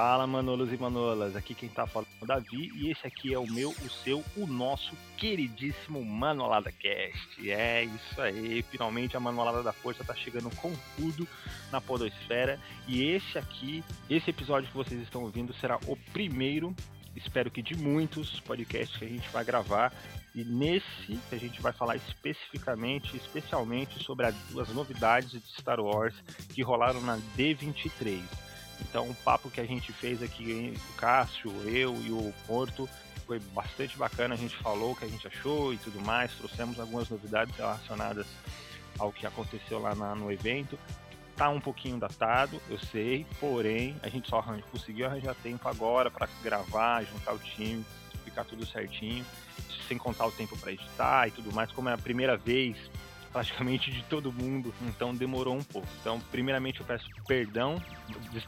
Fala Manolos e Manolas, aqui quem tá falando é o Davi e esse aqui é o meu, o seu, o nosso queridíssimo Manolada Cast. É isso aí, finalmente a Manolada da Força tá chegando com tudo na Podosfera e esse aqui, esse episódio que vocês estão ouvindo será o primeiro, espero que de muitos podcasts que a gente vai gravar e nesse a gente vai falar especificamente, especialmente sobre as novidades de Star Wars que rolaram na D23. Então, o papo que a gente fez aqui, o Cássio, eu e o Porto, foi bastante bacana. A gente falou o que a gente achou e tudo mais. Trouxemos algumas novidades relacionadas ao que aconteceu lá na, no evento. Tá um pouquinho datado, eu sei, porém, a gente só conseguiu arranjar tempo agora para gravar, juntar o time, ficar tudo certinho, sem contar o tempo para editar e tudo mais. Como é a primeira vez praticamente de todo mundo, então demorou um pouco. Então, primeiramente eu peço perdão,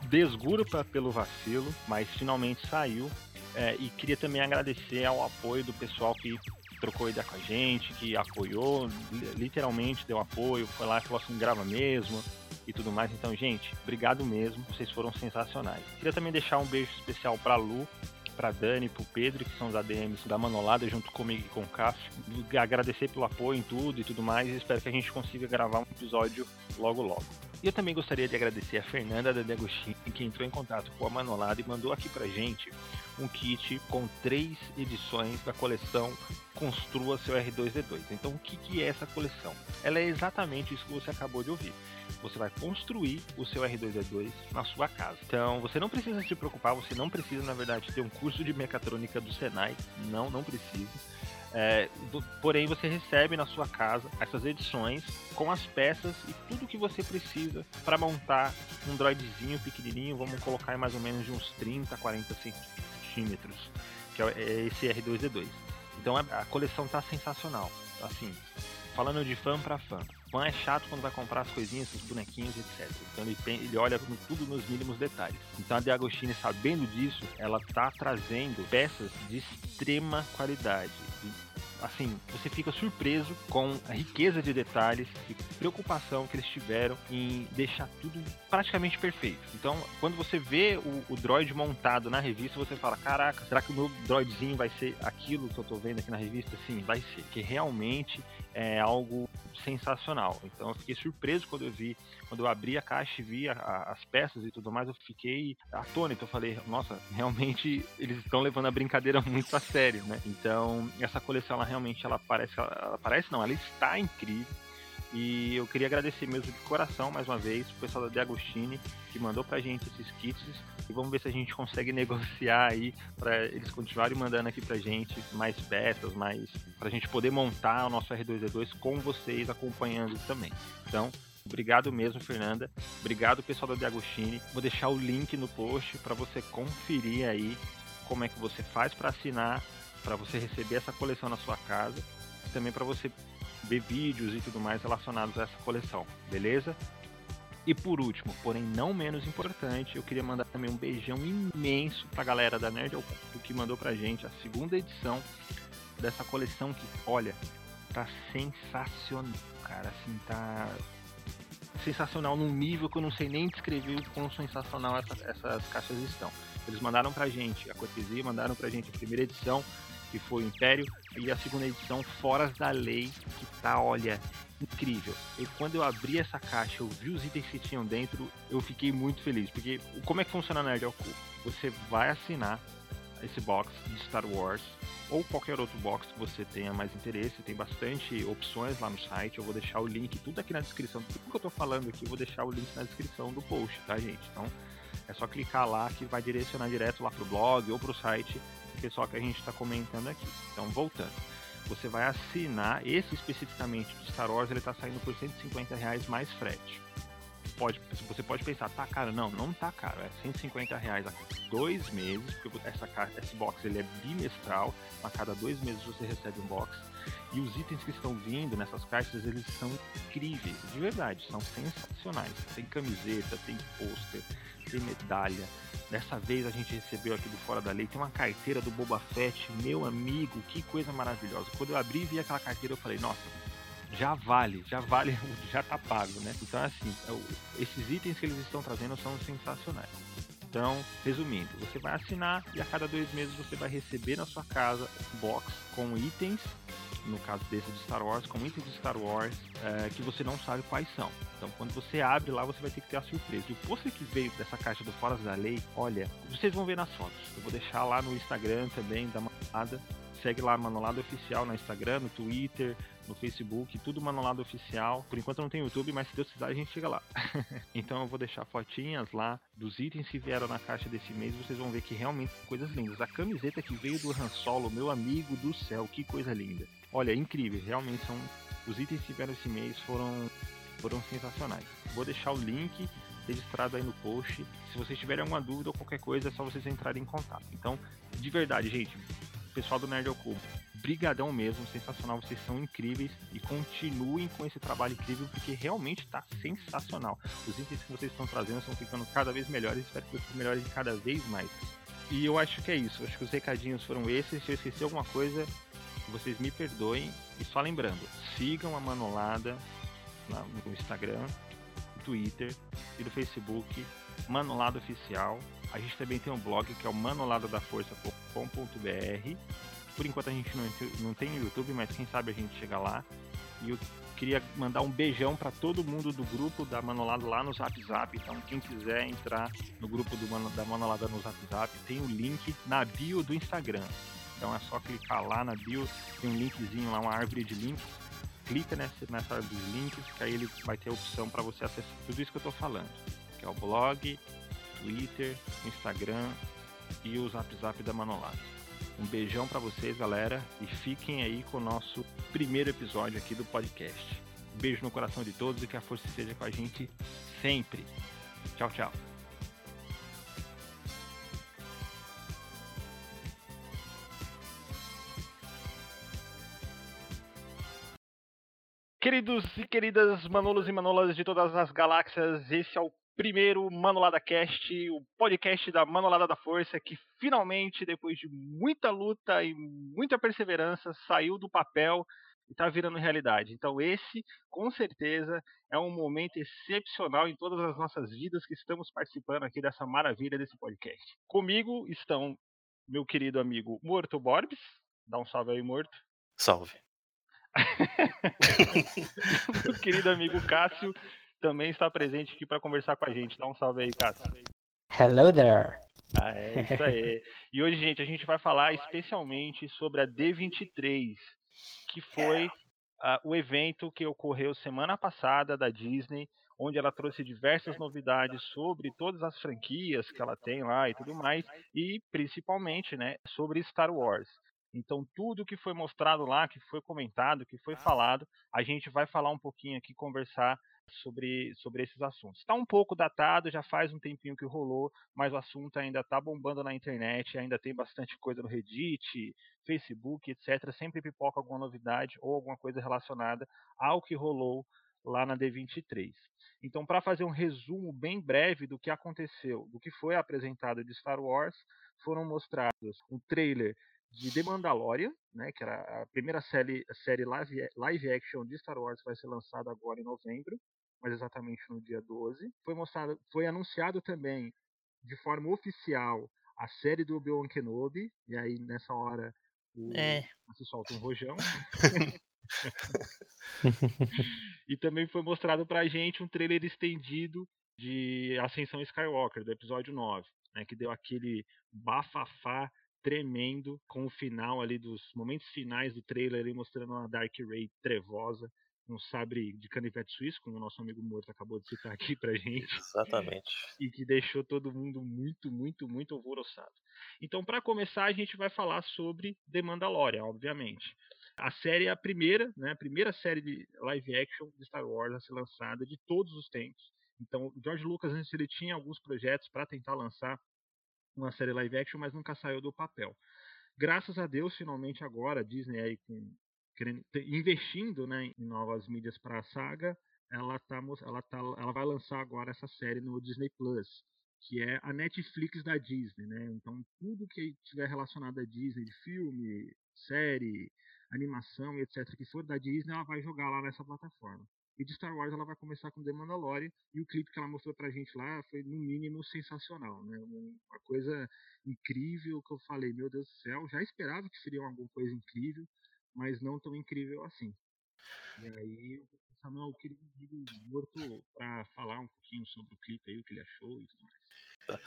desguro pra, pelo vacilo, mas finalmente saiu. É, e queria também agradecer ao apoio do pessoal que trocou ideia com a gente, que apoiou, literalmente deu apoio, foi lá e falou assim, grava mesmo e tudo mais. Então, gente, obrigado mesmo, vocês foram sensacionais. Queria também deixar um beijo especial pra Lu, para Dani, para o Pedro, que são os ADMs da Manolada, junto comigo e com o Cássio. Agradecer pelo apoio em tudo e tudo mais. E espero que a gente consiga gravar um episódio logo logo. E eu também gostaria de agradecer a Fernanda da Degostin, que entrou em contato com a Manolada e mandou aqui pra gente um kit com três edições da coleção Construa seu R2D2. Então, o que, que é essa coleção? Ela é exatamente isso que você acabou de ouvir você vai construir o seu R2D2 na sua casa. Então, você não precisa se preocupar, você não precisa, na verdade, ter um curso de mecatrônica do Senai. Não, não precisa. É, do, porém, você recebe na sua casa essas edições com as peças e tudo que você precisa para montar um droidzinho pequenininho. Vamos colocar em mais ou menos de uns 30, 40 centímetros, que é, é esse R2D2. Então, a, a coleção tá sensacional. Assim, falando de fã para fã. Fã é chato quando vai comprar as coisinhas, os bonequinhos, etc. Então ele, ele olha tudo nos mínimos detalhes. Então a De Agostini, sabendo disso, ela tá trazendo peças de extrema qualidade. assim, você fica surpreso com a riqueza de detalhes e preocupação que eles tiveram em deixar tudo praticamente perfeito. Então, quando você vê o, o droid montado na revista, você fala: Caraca, será que o meu droidzinho vai ser aquilo que eu tô vendo aqui na revista? Sim, vai ser. Que realmente é algo sensacional. Então eu fiquei surpreso quando eu vi, quando eu abri a caixa e vi a, a, as peças e tudo mais, eu fiquei atônito. Eu falei, nossa, realmente eles estão levando a brincadeira muito a sério, né? Então essa coleção, ela realmente, ela parece, ela, ela parece não, ela está incrível. E eu queria agradecer mesmo de coração, mais uma vez, o pessoal da De Agostini, que mandou pra gente esses kits. E vamos ver se a gente consegue negociar aí para eles continuarem mandando aqui pra gente mais peças, mais pra gente poder montar o nosso R2D2 com vocês acompanhando também. Então, Obrigado mesmo, Fernanda. Obrigado, pessoal da De Agostini. Vou deixar o link no post para você conferir aí como é que você faz para assinar, para você receber essa coleção na sua casa, e também para você ver vídeos e tudo mais relacionados a essa coleção, beleza? E por último, porém não menos importante, eu queria mandar também um beijão imenso pra galera da Nerd ao que mandou pra gente a segunda edição dessa coleção que, olha, tá sensacional, cara, assim, tá sensacional num nível que eu não sei nem descrever o quão sensacional essa, essas caixas estão. Eles mandaram pra gente a cortesia, mandaram pra gente a primeira edição, que foi o Império, e a segunda edição, Foras da Lei, que tá, olha, incrível. E quando eu abri essa caixa, eu vi os itens que tinham dentro, eu fiquei muito feliz. Porque como é que funciona na Nerd Alcu? Você vai assinar esse box de Star Wars ou qualquer outro box que você tenha mais interesse, tem bastante opções lá no site. Eu vou deixar o link tudo aqui na descrição. Tudo que eu tô falando aqui, eu vou deixar o link na descrição do post, tá, gente? Então é só clicar lá que vai direcionar direto lá pro blog ou pro site pessoal que a gente está comentando aqui. Então, voltando. Você vai assinar, esse especificamente do Star Wars, ele está saindo por 150 reais mais frete. Pode, você pode pensar, tá caro? Não, não tá caro. É 150 reais a dois meses, porque essa, esse box ele é bimestral, a cada dois meses você recebe um box. E os itens que estão vindo nessas caixas, eles são incríveis, de verdade, são sensacionais. Tem camiseta, tem pôster, tem medalha, Dessa vez a gente recebeu aqui do Fora da Lei, tem uma carteira do Boba Fett, meu amigo, que coisa maravilhosa. Quando eu abri e vi aquela carteira, eu falei, nossa, já vale, já vale, já tá pago, né? Então, assim, é esses itens que eles estão trazendo são sensacionais. Então, resumindo, você vai assinar e a cada dois meses você vai receber na sua casa um box com itens, no caso desse de Star Wars, com itens de Star Wars é, que você não sabe quais são. Então, quando você abre lá, você vai ter que ter a surpresa. E o pôster que veio dessa caixa do Foras da Lei, olha, vocês vão ver nas fotos. Eu vou deixar lá no Instagram também, dá uma olhada. Segue lá Manolado Oficial no Instagram, no Twitter, no Facebook, tudo Manolado Oficial. Por enquanto não tem YouTube, mas se Deus quiser a gente chega lá. então eu vou deixar fotinhas lá dos itens que vieram na caixa desse mês. Vocês vão ver que realmente são coisas lindas. A camiseta que veio do Han Solo, meu amigo do céu, que coisa linda. Olha, incrível, realmente são. Os itens que vieram esse mês foram, foram sensacionais. Vou deixar o link registrado aí no post. Se vocês tiverem alguma dúvida ou qualquer coisa, é só vocês entrarem em contato. Então, de verdade, gente, pessoal do Nerd Oculto, brigadão mesmo, sensacional, vocês são incríveis e continuem com esse trabalho incrível porque realmente está sensacional. Os itens que vocês estão trazendo estão ficando cada vez melhores, espero que vocês melhorem cada vez mais. E eu acho que é isso, acho que os recadinhos foram esses, se eu esqueci alguma coisa, vocês me perdoem. E só lembrando, sigam a Manolada no Instagram, no Twitter e no Facebook, Manolada Oficial. A gente também tem um blog que é o manoladadaforça.com.br. Por enquanto a gente não, não tem no YouTube, mas quem sabe a gente chega lá. E eu queria mandar um beijão para todo mundo do grupo da Manolada lá no Zap Zap. Então, quem quiser entrar no grupo Mano, da Manolada no Zap Zap, tem o link na bio do Instagram. Então é só clicar lá na bio, tem um linkzinho lá, uma árvore de links. Clica nessa, nessa árvore de links, que aí ele vai ter a opção para você acessar tudo isso que eu estou falando. Que é o blog, Twitter, Instagram e o Zap Zap da Manolada. Um beijão para vocês, galera, e fiquem aí com o nosso primeiro episódio aqui do podcast. Beijo no coração de todos e que a força esteja com a gente sempre. Tchau, tchau. Queridos e queridas Manolos e Manolas de todas as galáxias, esse é o primeiro Manolada Cast, o podcast da Manolada da Força, que finalmente, depois de muita luta e muita perseverança, saiu do papel e está virando realidade. Então, esse, com certeza, é um momento excepcional em todas as nossas vidas que estamos participando aqui dessa maravilha desse podcast. Comigo estão meu querido amigo Morto Borbs. Dá um salve aí, Morto. Salve. Meu querido amigo Cássio também está presente aqui para conversar com a gente. Dá um salve aí, Cássio. Hello there. Ah, é isso aí. E hoje, gente, a gente vai falar especialmente sobre a D23, que foi uh, o evento que ocorreu semana passada da Disney, onde ela trouxe diversas novidades sobre todas as franquias que ela tem lá e tudo mais, e principalmente, né, sobre Star Wars. Então, tudo que foi mostrado lá, que foi comentado, que foi falado, a gente vai falar um pouquinho aqui, conversar sobre, sobre esses assuntos. Está um pouco datado, já faz um tempinho que rolou, mas o assunto ainda está bombando na internet, ainda tem bastante coisa no Reddit, Facebook, etc. Sempre pipoca alguma novidade ou alguma coisa relacionada ao que rolou lá na D23. Então, para fazer um resumo bem breve do que aconteceu, do que foi apresentado de Star Wars, foram mostrados um trailer de The Mandalorian, né, que era a primeira série, série live, live action de Star Wars vai ser lançada agora em novembro, mas exatamente no dia 12. Foi mostrado, foi anunciado também de forma oficial a série do Obi-Wan Kenobi, e aí nessa hora o é. se solta um rojão. e também foi mostrado pra gente um trailer estendido de Ascensão Skywalker, do episódio 9, né, que deu aquele bafafá tremendo com o final ali dos momentos finais do trailer ali mostrando uma Dark Ray trevosa, um sabre de canivete suíço, como o nosso amigo Morto acabou de citar aqui pra gente. Exatamente. E que deixou todo mundo muito, muito, muito alvoroçado. Então, para começar, a gente vai falar sobre The Mandalorian, obviamente. A série é a primeira, né, a primeira série de live action de Star Wars a ser lançada de todos os tempos. Então, George Lucas antes ele tinha alguns projetos para tentar lançar uma série live action, mas nunca saiu do papel. Graças a Deus, finalmente agora a Disney aí com querendo, investindo, né, em novas mídias para a saga, ela tá ela tá ela vai lançar agora essa série no Disney Plus, que é a Netflix da Disney, né? Então tudo que tiver relacionado à Disney, de filme, série, animação, etc, que for da Disney, ela vai jogar lá nessa plataforma. E de Star Wars ela vai começar com The Mandalorian e o clipe que ela mostrou pra gente lá foi no mínimo sensacional, né? Uma coisa incrível que eu falei, meu Deus do céu, já esperava que seria alguma coisa incrível, mas não tão incrível assim. E aí Samuel, eu queria o morto para falar um pouquinho sobre o clipe aí, o que ele achou e tudo mais. Tá.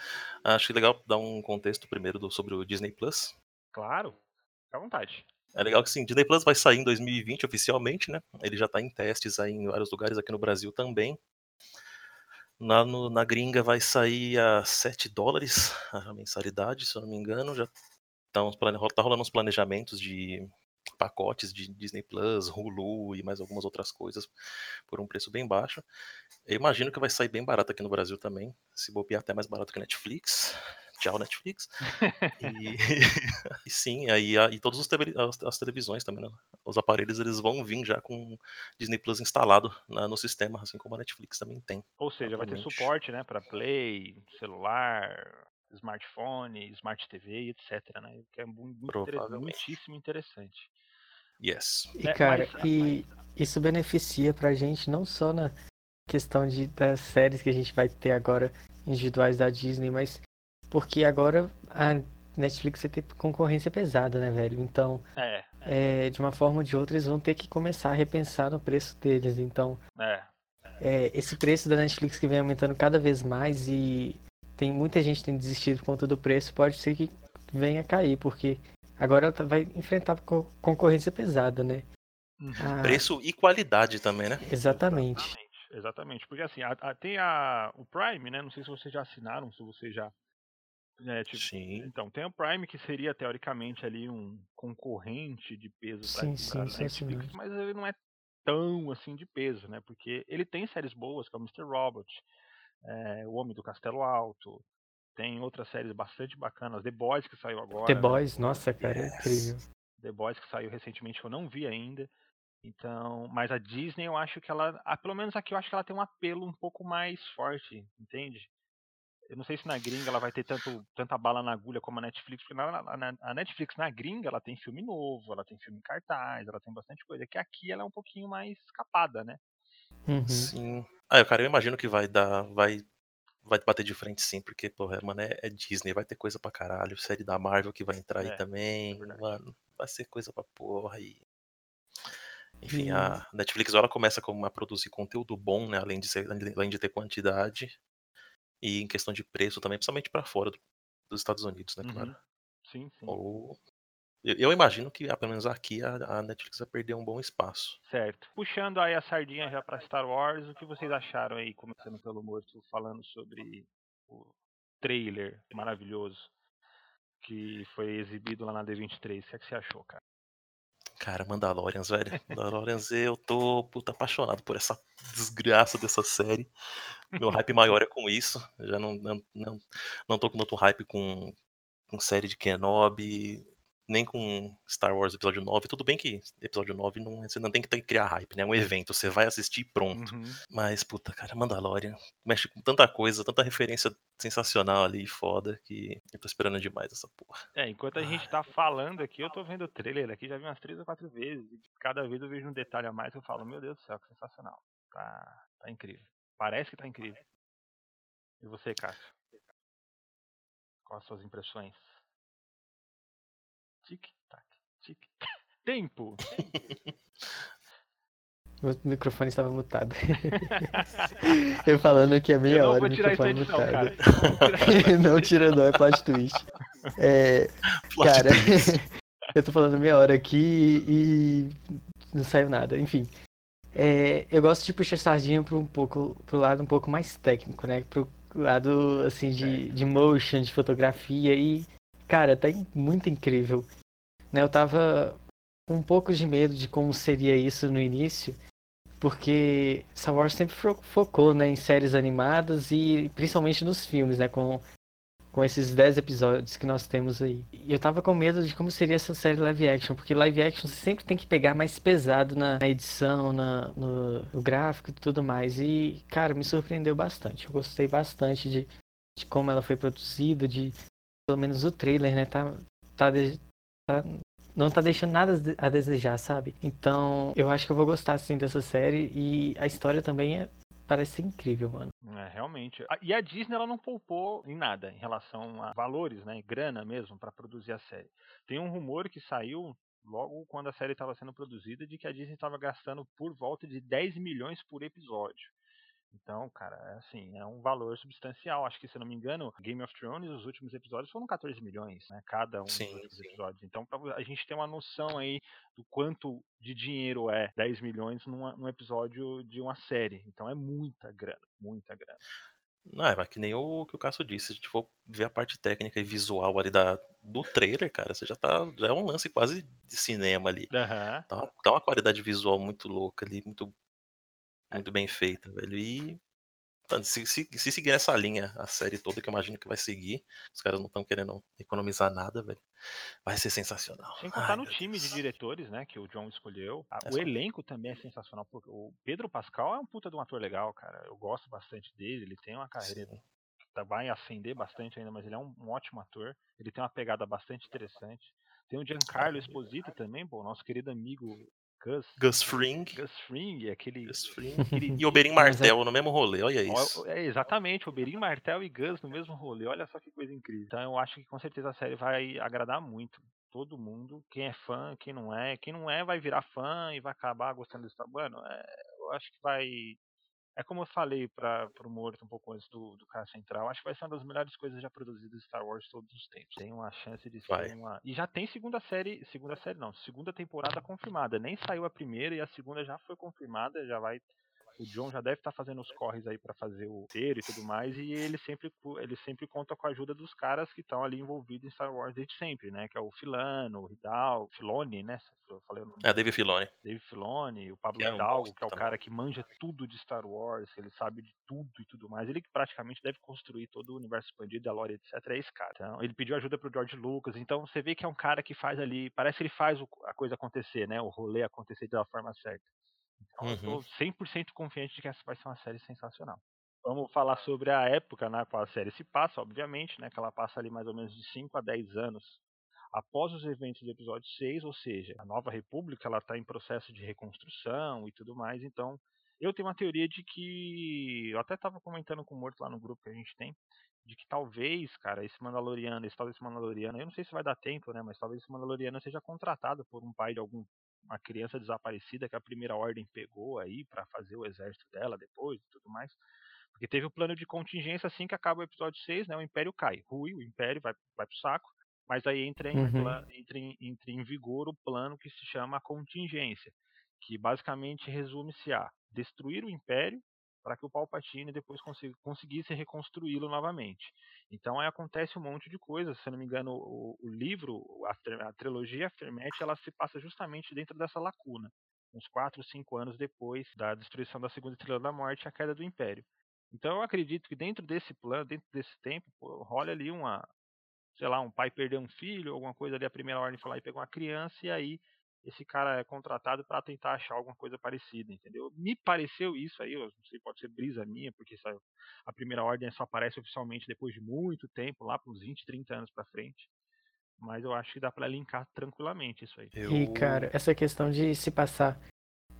Acho legal dar um contexto primeiro do, sobre o Disney Plus. Claro, fica à vontade. É legal que sim, Disney Plus vai sair em 2020 oficialmente, né? Ele já está em testes aí em vários lugares aqui no Brasil também. Na, no, na gringa vai sair a 7 dólares a mensalidade, se eu não me engano. Já tá, tá rolando uns planejamentos de pacotes de Disney Plus, Hulu e mais algumas outras coisas por um preço bem baixo. Eu imagino que vai sair bem barato aqui no Brasil também, se bobear até mais barato que Netflix tchau Netflix. e, e, sim, aí e todos os as, as, televisões também, né? os aparelhos eles vão vir já com Disney Plus instalado na, no sistema, assim como a Netflix também tem. Ou seja, atualmente. vai ter suporte, né, para Play, celular, smartphone, smart TV, etc, né? Que é muito, muito muitíssimo interessante. Yes. E é, cara, mas... e isso beneficia pra gente não só na questão de, das séries que a gente vai ter agora individuais da Disney, mas porque agora a Netflix vai ter concorrência pesada, né, velho? Então, é, é. É, de uma forma ou de outra, eles vão ter que começar a repensar no preço deles. Então, é. é. esse preço da Netflix que vem aumentando cada vez mais e tem muita gente tem desistido por conta do preço, pode ser que venha a cair, porque agora ela tá, vai enfrentar concorrência pesada, né? Uhum. Ah, preço e qualidade também, né? Exatamente. Exatamente, exatamente. porque assim, a, a, tem a, o Prime, né? Não sei se vocês já assinaram, se vocês já é, tipo, sim. Então, tem o Prime que seria teoricamente ali um concorrente de peso sim, sim, Netflix, mas ele não é tão assim de peso, né? Porque ele tem séries boas, como Mr. Robot, é, O Homem do Castelo Alto, tem outras séries bastante bacanas, The Boys que saiu agora. The né? Boys, nossa, cara, é yes. é incrível. The Boys que saiu recentemente que eu não vi ainda. Então, mas a Disney eu acho que ela, ah, pelo menos aqui eu acho que ela tem um apelo um pouco mais forte, entende? Eu não sei se na gringa ela vai ter tanto, tanta bala na agulha como a Netflix, porque na, na, a Netflix na gringa ela tem filme novo, ela tem filme em cartaz, ela tem bastante coisa. Que aqui ela é um pouquinho mais escapada, né? Uhum. Sim. Ah, cara, eu imagino que vai dar. Vai, vai bater de frente sim, porque, porra, mano, é, é Disney, vai ter coisa pra caralho. Série da Marvel que vai entrar é, aí também. É mano, vai ser coisa pra porra. E... Enfim, hum. a Netflix ela começa a produzir conteúdo bom, né? Além de, ser, além de ter quantidade e em questão de preço também, principalmente para fora do, dos Estados Unidos, né, uhum. claro. Sim, sim. Ou eu, imagino que, pelo menos aqui, a, a, Netflix vai perder um bom espaço. Certo. Puxando aí a sardinha já para Star Wars, o que vocês acharam aí, começando pelo Morto, falando sobre o trailer maravilhoso que foi exibido lá na D23? O que, é que você achou, cara? Cara, Mandalorians, velho. Mandalorians, eu tô puta apaixonado por essa desgraça dessa série. Meu hype maior é com isso. Eu já não, não, não, não tô com tanto hype com, com série de Kenobi, nem com Star Wars Episódio 9. Tudo bem que Episódio 9 não, você não tem que criar hype, né? É um evento, você vai assistir e pronto. Uhum. Mas, puta, cara, Mandalorian mexe com tanta coisa, tanta referência sensacional ali, foda, que eu tô esperando demais essa porra. É, enquanto a gente tá falando aqui, eu tô vendo o trailer aqui, já vi umas três ou quatro vezes. E cada vez eu vejo um detalhe a mais que eu falo, meu Deus do céu, que sensacional. Tá, tá incrível. Parece que tá incrível. E você, Cássio? Quais as suas impressões? Tic-tac, tic-tac. Tempo! Meu microfone estava mutado. eu falando que é meia eu hora o microfone edição, mutado. Não, não tira não, é plot twist. É, plot cara, twist. eu tô falando meia hora aqui e não saiu nada. Enfim, é, eu gosto de puxar sardinha para um pouco pro lado um pouco mais técnico, né? Pro lado assim de, de motion, de fotografia e cara, tá muito incrível. Né, eu tava com um pouco de medo de como seria isso no início, porque Star Wars sempre focou né, em séries animadas e principalmente nos filmes, né, com, com esses 10 episódios que nós temos aí. E eu tava com medo de como seria essa série live action, porque live action sempre tem que pegar mais pesado na, na edição, na, no, no, gráfico e tudo mais. E, cara, me surpreendeu bastante. Eu gostei bastante de, de como ela foi produzida, de pelo menos o trailer, né, tá, tá, tá não tá deixando nada a desejar, sabe? Então, eu acho que eu vou gostar assim dessa série e a história também é parece incrível, mano. É, realmente. E a Disney ela não poupou em nada em relação a valores, né, grana mesmo para produzir a série. Tem um rumor que saiu logo quando a série estava sendo produzida de que a Disney estava gastando por volta de 10 milhões por episódio. Então, cara, é assim, é um valor substancial. Acho que, se não me engano, Game of Thrones, os últimos episódios foram 14 milhões, né? Cada um sim, dos sim. episódios. Então, pra a gente ter uma noção aí do quanto de dinheiro é 10 milhões numa, num episódio de uma série. Então, é muita grana, muita grana. Não, é, mas que nem o que o Cássio disse, se a gente for ver a parte técnica e visual ali da, do trailer, cara, você já tá. Já é um lance quase de cinema ali. Uhum. Tá, tá uma qualidade visual muito louca ali, muito muito bem feita, velho. E se, se, se, seguir essa linha, a série toda, que eu imagino que vai seguir, os caras não estão querendo economizar nada, velho. Vai ser sensacional. Sem contar Ai, no time Deus. de diretores, né, que o John escolheu. É o elenco também é sensacional. Porque o Pedro Pascal é um puta de um ator legal, cara. Eu gosto bastante dele. Ele tem uma carreira Sim. que tá, vai ascender bastante ainda, mas ele é um, um, ótimo ator. Ele tem uma pegada bastante interessante. Tem o Giancarlo Esposito também, pô, nosso querido amigo Gus. Gus Fring. Gus Fring, aquele. Gus Fring. aquele... E Oberyn Martel no mesmo rolê, olha isso. É, exatamente, Oberyn Martel e Gus no mesmo rolê, olha só que coisa incrível. Então eu acho que com certeza a série vai agradar muito todo mundo, quem é fã, quem não é. Quem não é vai virar fã e vai acabar gostando disso. Mano, é, eu acho que vai é como eu falei para o Morto um pouco antes do, do cara central, acho que vai ser uma das melhores coisas já produzidas de Star Wars todos os tempos. Tem uma chance de ser vai. uma. E já tem segunda série. Segunda série não, segunda temporada confirmada. Nem saiu a primeira e a segunda já foi confirmada, já vai o John já deve estar tá fazendo os corres aí para fazer o roteiro e tudo mais, e ele sempre, ele sempre conta com a ajuda dos caras que estão ali envolvidos em Star Wars desde sempre, né? Que é o Filano, o Hidalgo, Filoni, né? Eu falei o nome. É, David Filoni. David Filoni, o Pablo que Hidalgo, é um que é o cara que manja tudo de Star Wars, ele sabe de tudo e tudo mais. Ele que praticamente deve construir todo o universo expandido, a lore, etc. É esse cara. Então, ele pediu ajuda pro George Lucas, então você vê que é um cara que faz ali, parece que ele faz a coisa acontecer, né? O rolê acontecer da forma certa. Então, uhum. eu estou 100% confiante de que essa vai ser uma série sensacional. Vamos falar sobre a época na qual a série se passa, obviamente, né, que ela passa ali mais ou menos de 5 a 10 anos após os eventos do episódio 6, ou seja, a Nova República ela está em processo de reconstrução e tudo mais, então eu tenho uma teoria de que. Eu até estava comentando com o Morto lá no grupo que a gente tem, de que talvez, cara, esse Mandaloriano, esse talvez esse Mandaloriano, eu não sei se vai dar tempo, né, mas talvez esse Mandaloriano seja contratado por um pai de algum uma criança desaparecida que a primeira ordem pegou aí para fazer o exército dela depois e tudo mais. Porque teve o plano de contingência assim que acaba o episódio 6, né? O Império cai. Rui, o Império vai, vai pro saco. Mas aí entra em, uhum. entra, em, entra em vigor o plano que se chama contingência. Que basicamente resume-se a destruir o Império para que o Palpatine depois consiga, conseguisse reconstruí-lo novamente. Então aí acontece um monte de coisas. Se não me engano, o, o livro, a, a, trilogia Aftermath, ela se passa justamente dentro dessa lacuna, uns 4, 5 anos depois da destruição da Segunda Estrela da Morte e a queda do Império. Então eu acredito que dentro desse plano, dentro desse tempo, pô, rola ali uma, sei lá, um pai perdeu um filho, alguma coisa ali, a primeira ordem foi lá e pegou uma criança, e aí esse cara é contratado para tentar achar alguma coisa parecida, entendeu? Me pareceu isso aí, eu não sei, pode ser brisa minha, porque sabe, a primeira ordem só aparece oficialmente depois de muito tempo, lá para uns 20, 30 anos para frente. Mas eu acho que dá para linkar tranquilamente isso aí. Eu... E, cara, essa questão de se passar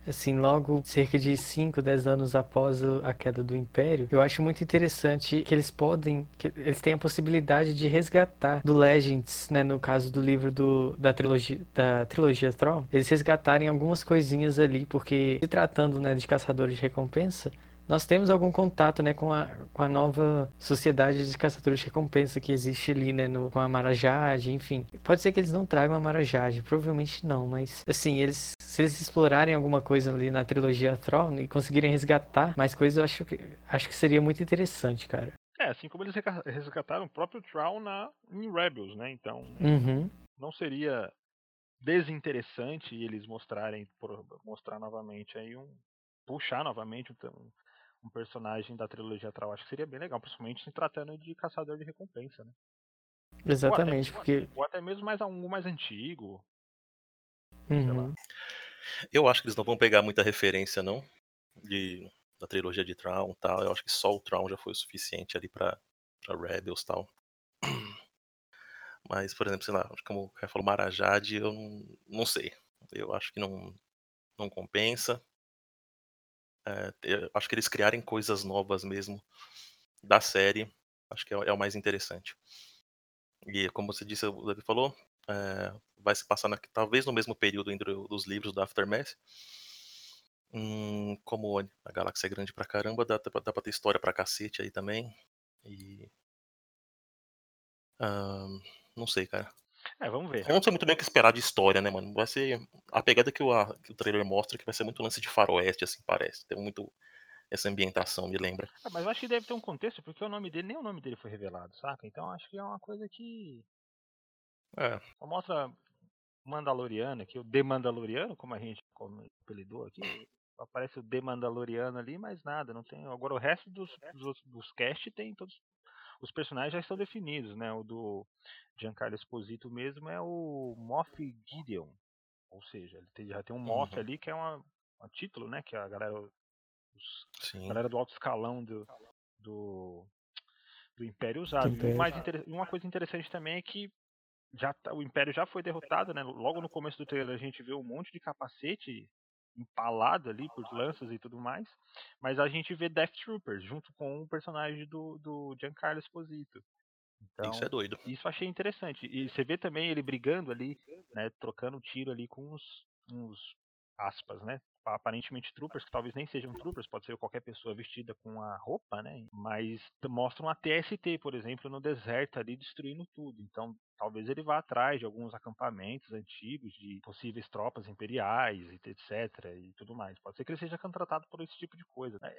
assim, logo cerca de 5, 10 anos após a queda do Império, eu acho muito interessante que eles podem, que eles têm a possibilidade de resgatar do Legends, né, no caso do livro do, da trilogia da trilogia Tron, eles resgatarem algumas coisinhas ali, porque se tratando, né, de caçadores de recompensa, nós temos algum contato né, com, a, com a nova sociedade de caçadores de recompensa que existe ali, né, no, com a Marajade, enfim. Pode ser que eles não tragam a Marajade, provavelmente não, mas assim, eles, se eles explorarem alguma coisa ali na trilogia Tron e conseguirem resgatar mais coisas, eu acho que, acho que seria muito interessante, cara. É, assim como eles resgataram o próprio Tron na, em Rebels, né? Então, uhum. não seria desinteressante eles mostrarem, mostrar novamente aí um, puxar novamente um, um personagem da trilogia Troll. Acho que seria bem legal, principalmente se tratando de caçador de recompensa, né? Exatamente, ou até, porque. Ou até mesmo mais um mais antigo. Uhum. Eu acho que eles não vão pegar muita referência, não. De, da trilogia de Traum e tal. Eu acho que só o Traum já foi o suficiente ali pra, pra Rebels e tal. Mas, por exemplo, sei lá, como o Caio falou, Marajade, eu não, não sei. Eu acho que não, não compensa. É, acho que eles criarem coisas novas mesmo da série, acho que é, é o mais interessante. E como você disse, o Davi falou, é, vai se passar na, talvez no mesmo período entre os livros do Aftermath. Hum, como a galáxia é grande pra caramba, dá, dá pra ter história pra cacete aí também. E. não sei, cara. É, vamos ver. Eu não sei muito bem o que esperar de história, né, mano? Vai ser. A pegada que o, a, que o trailer mostra que vai ser muito lance de faroeste, assim, parece. Tem muito essa ambientação, me lembra. Ah, mas eu acho que deve ter um contexto, porque o nome dele, nem o nome dele foi revelado, saca? Então acho que é uma coisa que. É. Só mostra Mandaloriano aqui, o The Mandaloriano, como a gente como apelidou aqui. Aparece o The Mandaloriano ali, mas nada, não tem. Agora o resto dos, dos, dos cast tem todos. Os personagens já estão definidos, né? O do Giancarlo Esposito mesmo é o Moff Gideon. Ou seja, ele já tem um Moff uhum. ali que é uma, um título, né? Que a galera os, a galera do alto escalão do, do, do Império usava. E mais uma coisa interessante também é que já tá, o Império já foi derrotado, né? Logo no começo do trailer a gente vê um monte de capacete empalado ali por lanças e tudo mais, mas a gente vê Death Troopers junto com o personagem do, do Giancarlo Esposito. Então, isso é doido. Isso achei interessante. E você vê também ele brigando ali, né, trocando tiro ali com os, uns aspas, né, aparentemente troopers, que talvez nem sejam troopers, pode ser qualquer pessoa vestida com a roupa, né? Mas mostram a TST, por exemplo, no deserto ali destruindo tudo. Então, talvez ele vá atrás de alguns acampamentos antigos de possíveis tropas imperiais, etc. e tudo mais. Pode ser que ele seja contratado por esse tipo de coisa. Né?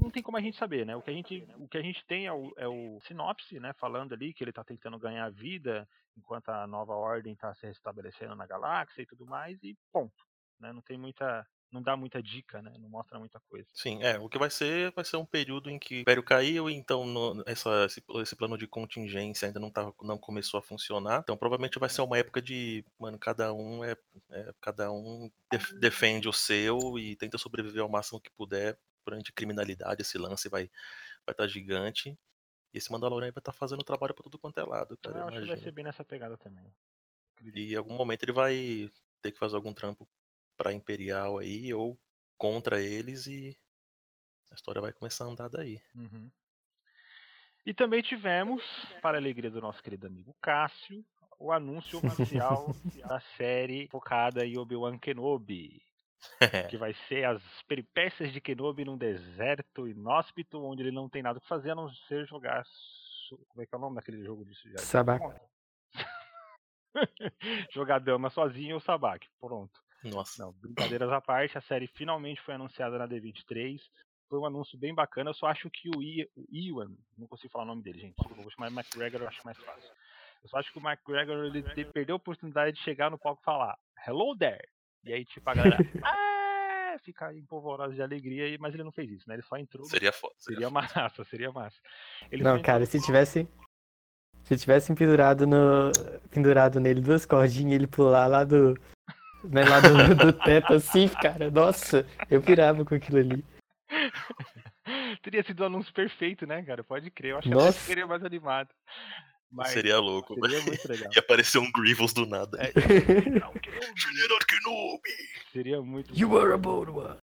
Não tem como a gente saber, né? O que a gente, o que a gente tem é o, é o sinopse, né? Falando ali que ele está tentando ganhar vida enquanto a nova ordem está se restabelecendo na galáxia e tudo mais, e ponto. Né? Não tem muita não dá muita dica, né? Não mostra muita coisa. Sim, é. O que vai ser vai ser um período em que o Império caiu, então no, essa, esse, esse, plano de contingência ainda não, tá, não começou a funcionar. Então provavelmente vai ser uma época de, mano, cada um é, é cada um def, defende o seu e tenta sobreviver ao máximo que puder durante criminalidade. Esse lance vai vai estar tá gigante. E esse Mandalorian vai estar tá fazendo trabalho para tudo quanto é lado, cara. Eu acho que vai ser bem nessa pegada também. E em algum momento ele vai ter que fazer algum trampo para Imperial aí ou contra eles e a história vai começar a andar daí. Uhum. E também tivemos, para a alegria do nosso querido amigo Cássio, o anúncio oficial da série focada em Obi-Wan Kenobi. que vai ser as peripécias de Kenobi num deserto inóspito, onde ele não tem nada que fazer a não ser jogar. Como é que é o nome daquele jogo disso? Sabak. jogar dama sozinho ou Sabak. Pronto. Nossa. Não, brincadeiras à parte, a série finalmente foi anunciada na D23. Foi um anúncio bem bacana. Eu só acho que o, Iwan, não consigo falar o nome dele, gente. Desculpa, vou chamar McGregor, eu acho mais fácil. Eu só acho que o McGregor ele perdeu a oportunidade de chegar no palco e falar Hello there! E aí, tipo, a galera. ah! Ficar empolvorosa de alegria, mas ele não fez isso, né? Ele só entrou. Seria foda. Seria, seria massa, seria massa. Ele não, cara, se tivesse. Se tivessem pendurado no. pendurado nele duas cordinhas e ele pular lá do, né, lá do, do teto assim, cara. Nossa, eu pirava com aquilo ali. Teria sido o um anúncio perfeito, né, cara? Pode crer. Eu acho Nossa. que seria mais animado. Mas seria louco. Seria muito legal. E aparecer um Grievous do nada. É, General Kenobi. Seria muito You were a bold one.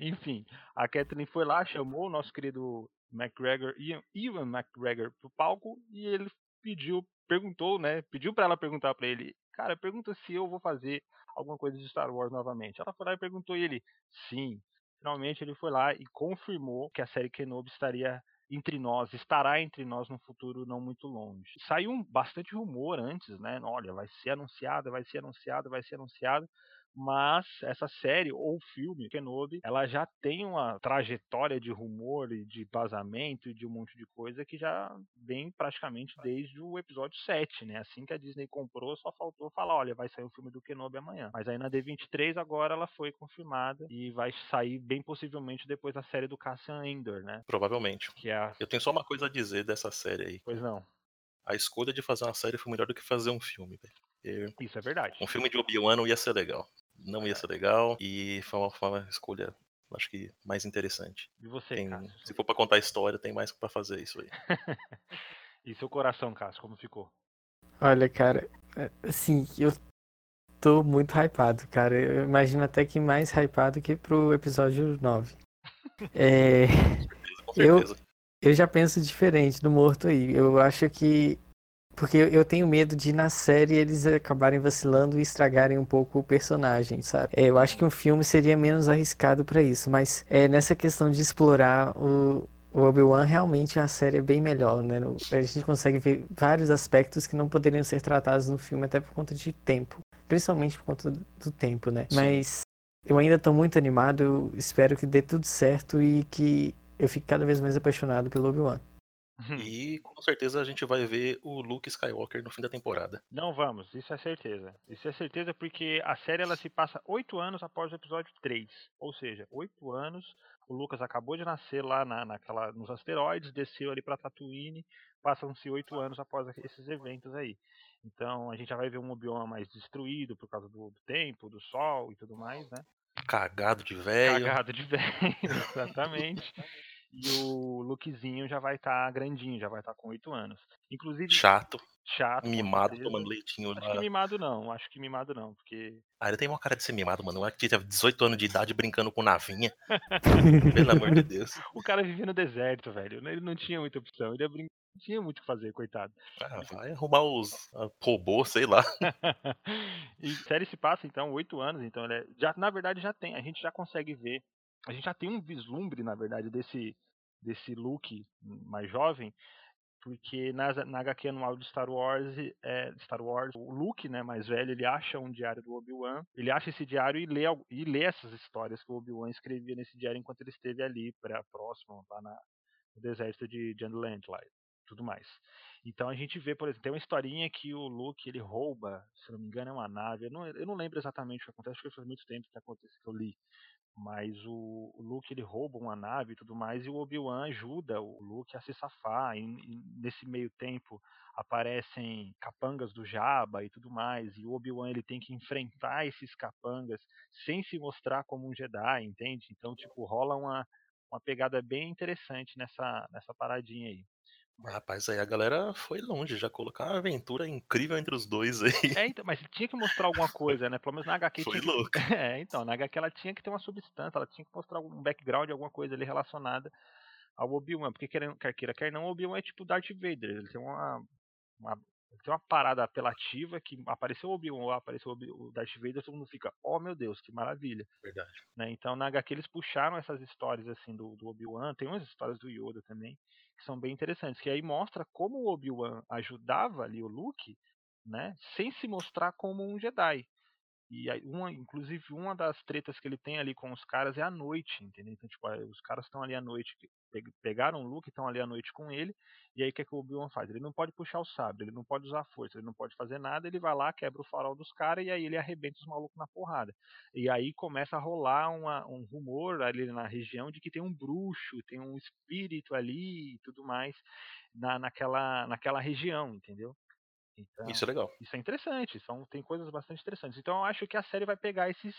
Enfim, a Kathleen foi lá, chamou o nosso querido McGregor, Ian, Ian McGregor pro palco e ele pediu, perguntou, né? Pediu para ela perguntar para ele cara, pergunta se eu vou fazer alguma coisa de Star Wars novamente. Ela foi lá e perguntou e ele, sim. Finalmente ele foi lá e confirmou que a série Kenobi estaria entre nós, estará entre nós no futuro não muito longe. Saiu um, bastante rumor antes, né? Olha, vai ser anunciada, vai ser anunciada, vai ser anunciada mas essa série ou filme Kenobi, ela já tem uma trajetória de rumor e de vazamento e de um monte de coisa que já vem praticamente desde o episódio 7, né? Assim que a Disney comprou, só faltou falar, olha, vai sair o filme do Kenobi amanhã. Mas aí na D23 agora ela foi confirmada e vai sair bem possivelmente depois da série do Cassian Endor, né? Provavelmente. Que é a... Eu tenho só uma coisa a dizer dessa série aí. Pois não. A escolha de fazer uma série foi melhor do que fazer um filme, velho. Isso é verdade. Um filme de Obi-Wan não ia ser legal não ia ser legal e foi uma, foi uma escolha, acho que mais interessante. E você, tem, Se for para contar a história, tem mais para fazer isso aí. E seu coração, Cássio, como ficou? Olha, cara, é, assim, eu tô muito hypado, cara. Eu imagino até que mais hypado que pro episódio 9. É, Com certeza. eu já penso diferente do morto aí. Eu acho que. Porque eu- tenho medo de na série eles acabarem vacilando e estragarem um pouco o personagem, sabe? É, eu acho que um filme seria menos arriscado pra isso, mas é, nessa questão de explorar o, o Obi-Wan, realmente a série é bem melhor, né? A gente consegue ver vários aspectos que não poderiam ser tratados no filme, até por conta de tempo. Principalmente por conta do tempo, né? Sim. Mas eu ainda tô muito animado, espero que dê tudo certo e que eu fique cada vez mais apaixonado pelo Obi-Wan. E com certeza a gente vai ver o Luke Skywalker no fim da temporada. Não vamos, isso é certeza. Isso é certeza porque a série ela se passa oito anos após o episódio 3. Ou seja, oito anos. O Lucas acabou de nascer lá na, naquela, nos asteroides, desceu ali pra Tatooine. Passam-se oito anos após esses eventos aí. Então a gente já vai ver um Obi-Wan mais destruído por causa do, do tempo, do sol e tudo mais, né? Cagado de velho. Cagado de velho, exatamente. E o Lukezinho já vai estar grandinho, já vai estar com oito anos. Inclusive, Chato, chato. mimado, tomando leitinho Acho que mimado não, acho que mimado não, porque. Ah, ele tem uma cara de ser mimado, mano. Um que teve 18 anos de idade brincando com navinha. Pelo amor de Deus. O cara vivia no deserto, velho. Ele não tinha muita opção. Ele ia não tinha muito o que fazer, coitado. Ah, vai arrumar os robôs, sei lá. e série se passa, então, oito anos, então ele é... já, na verdade já tem, a gente já consegue ver, a gente já tem um vislumbre, na verdade, desse, desse Luke mais jovem, porque na, na HQ anual de Star Wars, é, Star Wars, o Luke, né, mais velho, ele acha um diário do Obi-Wan, ele acha esse diário e lê, e lê essas histórias que o Obi-Wan escrevia nesse diário enquanto ele esteve ali, pra, próximo, lá na, no deserto de Jandland lá tudo mais. Então a gente vê, por exemplo, tem uma historinha que o Luke ele rouba, se não me engano, é uma nave. Eu não, eu não lembro exatamente o que acontece, porque faz muito tempo que acontece que eu li. Mas o, Luke ele rouba uma nave e tudo mais, e o Obi-Wan ajuda o Luke a se safar. E, e nesse meio tempo aparecem capangas do Jabba e tudo mais, e o Obi-Wan ele tem que enfrentar esses capangas sem se mostrar como um Jedi, entende? Então, tipo, rola uma, uma pegada bem interessante nessa, nessa paradinha aí. Rapaz, aí a galera foi longe, já colocar uma aventura incrível entre os dois aí. É, então, mas tinha que mostrar alguma coisa, né? Pelo menos na HQ Foi tinha louco. É, então, na HQ ela tinha que ter uma substância, ela tinha que mostrar algum background, alguma coisa ali relacionada ao Obi-Wan, porque quer, quer queira, quer não, o Obi-Wan é tipo Darth Vader, ele tem uma, uma, tem uma parada apelativa que apareceu o Obi-Wan apareceu o Darth Vader, todo mundo fica, oh meu Deus, que maravilha. Verdade. né? Então na HQ eles puxaram essas histórias assim do, do Obi-Wan, tem umas histórias do Yoda também, que são bem interessantes, que aí mostra como o Obi-Wan ajudava ali o Luke, né, sem se mostrar como um Jedi. E aí, uma, inclusive uma das tretas que ele tem ali com os caras é à noite, entendeu? Então, tipo, os caras estão ali à noite, pegaram o Luke, estão ali à noite com ele, e aí o que, é que o Obi-Wan faz? Ele não pode puxar o sabre, ele não pode usar força, ele não pode fazer nada, ele vai lá, quebra o farol dos caras e aí ele arrebenta os malucos na porrada. E aí começa a rolar uma- um rumor ali na região de que tem um bruxo, tem um espírito ali e tudo mais na, naquela, naquela região, entendeu? Então, Isso é legal. isso é interessante, são, tem coisas bastante interessantes. Então eu acho que a série vai pegar esses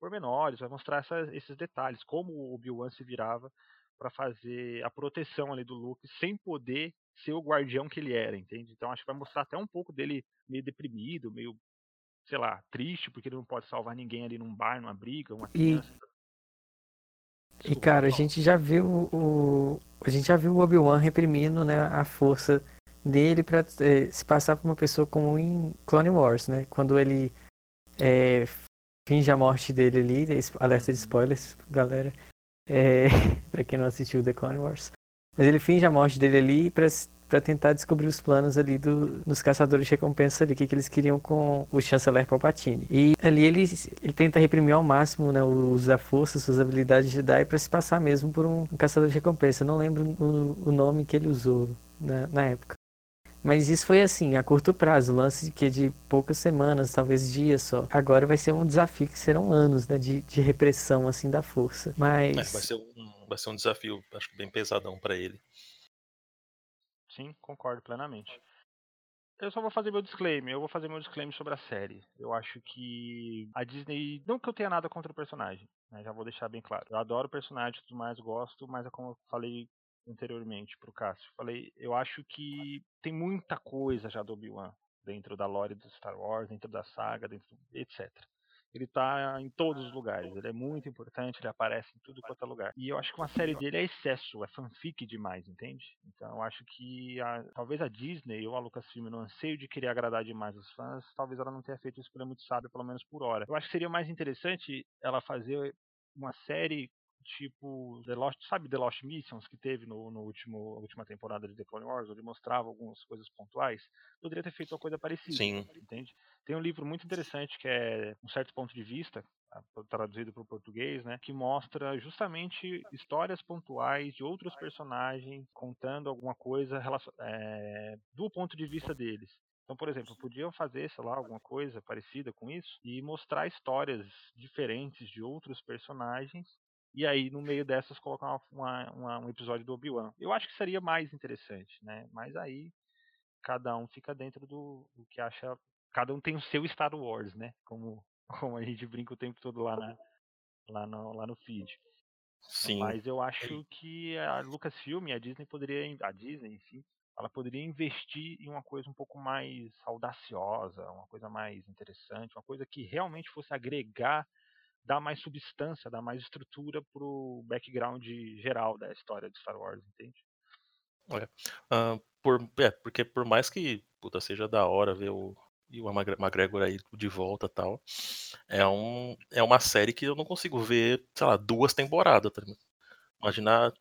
pormenores, vai mostrar essa- esses detalhes, como o Obi-Wan se virava para fazer a proteção ali do Luke sem poder ser o guardião que ele era, entende? Então acho que vai mostrar até um pouco dele meio deprimido, meio, sei lá, triste, porque ele não pode salvar ninguém ali num bar, numa briga, uma E- criança. E Desculpa, cara, a gente já viu o. A gente já viu o Obi-Wan reprimindo, né, a força dele pra eh, se passar por uma pessoa como em Clone Wars, né? Quando ele eh, finge a morte dele ali, es- alerta de spoilers, galera. É, pra quem não assistiu The Clone Wars. Mas ele finge a morte dele ali pra tentar descobrir os planos ali do, dos caçadores de recompensa ali, o que, que eles queriam com o chanceler Palpatine. E ali ele, ele tenta reprimir ao máximo, né, o uso da força, suas habilidades de Jedi pra se passar mesmo por um, um caçador de recompensa. Eu não lembro o, o nome que ele usou na, na época. Mas isso foi assim, a curto prazo, lance de que de poucas semanas, talvez dias só. Agora vai ser um desafio que serão anos, né, de, de repressão assim da força. Mas É, vai, ser um, vai ser um desafio, acho que bem pesadão pra ele. Sim, concordo plenamente. Eu só vou fazer meu disclaimer, eu vou fazer meu disclaimer sobre a série. Eu acho que a Disney. Não que eu tenha nada contra o personagem, né, já vou deixar bem claro. Eu adoro o personagem, tudo mais, gosto, mas é como eu falei anteriormente pro Cássio. Falei, eu acho que tem muita coisa já do Obi-Wan dentro da lore do Star Wars, dentro da saga, dentro etc. Ele tá em todos os lugares, ele é muito importante, ele aparece em tudo quanto é lugar. E eu acho que uma série dele é excesso, é fanfic demais, entende? Então eu acho que a, talvez a Disney ou a Lucasfilm, no anseio de querer agradar demais os fãs, talvez ela não tenha feito isso por muito sábio, pelo menos por hora. Eu acho que seria mais interessante ela fazer uma série tipo The Lost, sabe The Lost Missions que teve no, no último última temporada de The Clone Wars, onde mostrava algumas coisas pontuais, poderia ter feito uma coisa parecida, Sim. entende? Tem um livro muito interessante que é um certo ponto de vista, traduzido para o português, né, que mostra justamente histórias pontuais de outros personagens contando alguma coisa é, do ponto de vista deles. Então, por exemplo, podiam fazer, sei lá, alguma coisa parecida com isso e mostrar histórias diferentes de outros personagens e aí no meio dessas colocar uma, uma, um episódio do Obi-Wan. Eu acho que seria mais interessante, né? Mas aí cada um fica dentro do, do, que acha. Cada um tem o seu Star Wars, né? Como, como a gente brinca o tempo todo lá, na, lá, no, lá no feed. Sim. Mas eu acho que a Lucasfilm, a Disney poderia, a Disney, enfim, ela poderia investir em uma coisa um pouco mais audaciosa, uma coisa mais interessante, uma coisa que realmente fosse agregar dá mais substância, dá mais estrutura pro background geral da história de Star Wars, entende? É. Uh, por, é, porque por mais que puta, seja da hora ver o, e o McGregor aí de volta tal, é, um, é uma série que eu não consigo ver, sei lá, duas temporadas. Tá Imaginar,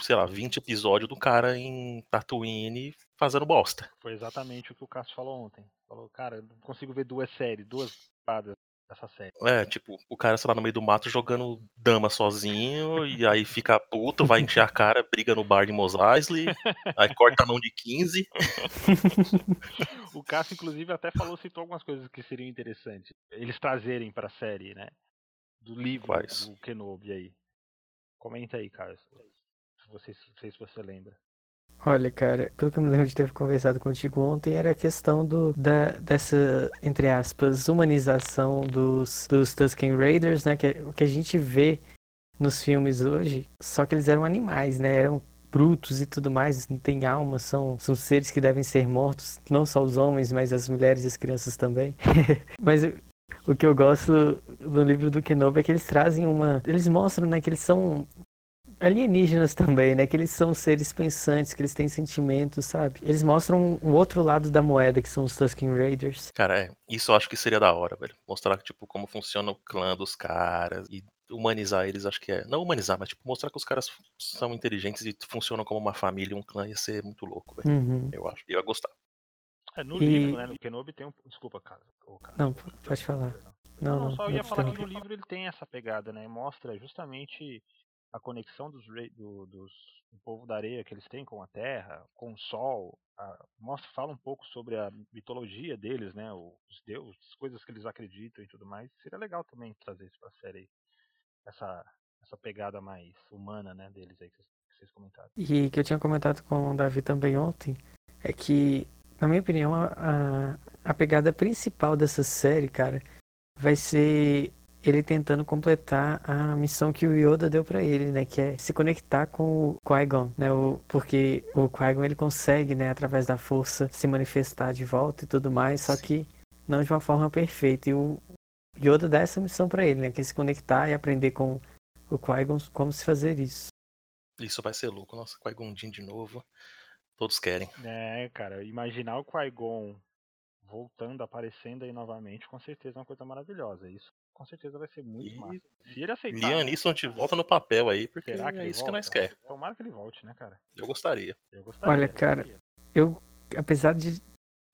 sei lá, 20 episódios do cara em Tatooine fazendo bosta. Foi exatamente o que o Cássio falou ontem. Falou, cara, eu não consigo ver duas séries, duas temporadas dessa série. É, tipo, o cara, sei lá, no meio do mato jogando dama sozinho, e aí fica puto, vai encher a cara, briga no bar de Mos Eisley, aí corta a mão de 15. o Cássio, inclusive, até falou, citou algumas coisas que seriam interessantes. Eles trazerem pra série, né? Do livro Quais? do Kenobi aí. Comenta aí, cara. Se você, não sei se você lembra. Olha, cara, pelo que eu me lembro de ter conversado contigo ontem, era a questão do, da, dessa, entre aspas, humanização dos, dos Tusken Raiders, né? Que o que a gente vê nos filmes hoje, só que eles eram animais, né? Eram brutos e tudo mais, não tem alma, são, são seres que devem ser mortos, não só os homens, mas as mulheres e as crianças também. mas o que eu gosto do livro do Kenobi é que eles trazem uma. Eles mostram né, que eles são alienígenas também, né? Que eles são seres pensantes, que eles têm sentimentos, sabe? Eles mostram um outro lado da moeda, que são os Tusken Raiders. Cara, é, isso eu acho que seria da hora, velho. Mostrar, tipo, como funciona o clã dos caras e humanizar eles, acho que é. Não humanizar, mas, tipo, mostrar que os caras são inteligentes e funcionam como uma família, um clã, ia ser muito louco, velho. Uhum. Eu acho. Eu ia gostar. É, no e... livro, né? No Kenobi tem um. Desculpa, cara. cara. Não, pode falar. Não, não, não só ia falar que no livro ele tem essa pegada, né? Mostra justamente a conexão dos, do, dos do povo da areia que eles têm com a terra, com o sol, a, mostra, fala um pouco sobre a mitologia deles, né, os deuses, as coisas que eles acreditam e tudo mais. Seria legal também trazer isso pra série, essa, essa pegada mais humana, né, deles aí que vocês comentaram. E que eu tinha comentado com o Davi também ontem, é que, na minha opinião, a, a pegada principal dessa série, cara, vai ser ele tentando completar a missão que o Yoda deu para ele, né, que é se conectar com o Qui-Gon, né, o, porque o Qui-Gon ele consegue, né, através da força se manifestar de volta e tudo mais, só que não de uma forma perfeita. E o Yoda dá essa missão para ele, né, que é se conectar e aprender com o Qui-Gon como se fazer isso. Isso vai ser louco, nossa, Qui-Gon de novo. Todos querem. É, cara, imaginar o Qui-Gon voltando, aparecendo aí novamente, com certeza é uma coisa maravilhosa. Isso com certeza vai ser muito e... massa. Se ele aceitar. Liam Neeson te volta no papel aí, porque Será que é isso volta? que nós quer. Tomara que ele volte, né, cara? Eu gostaria. Eu gostaria. Olha, cara, eu, apesar de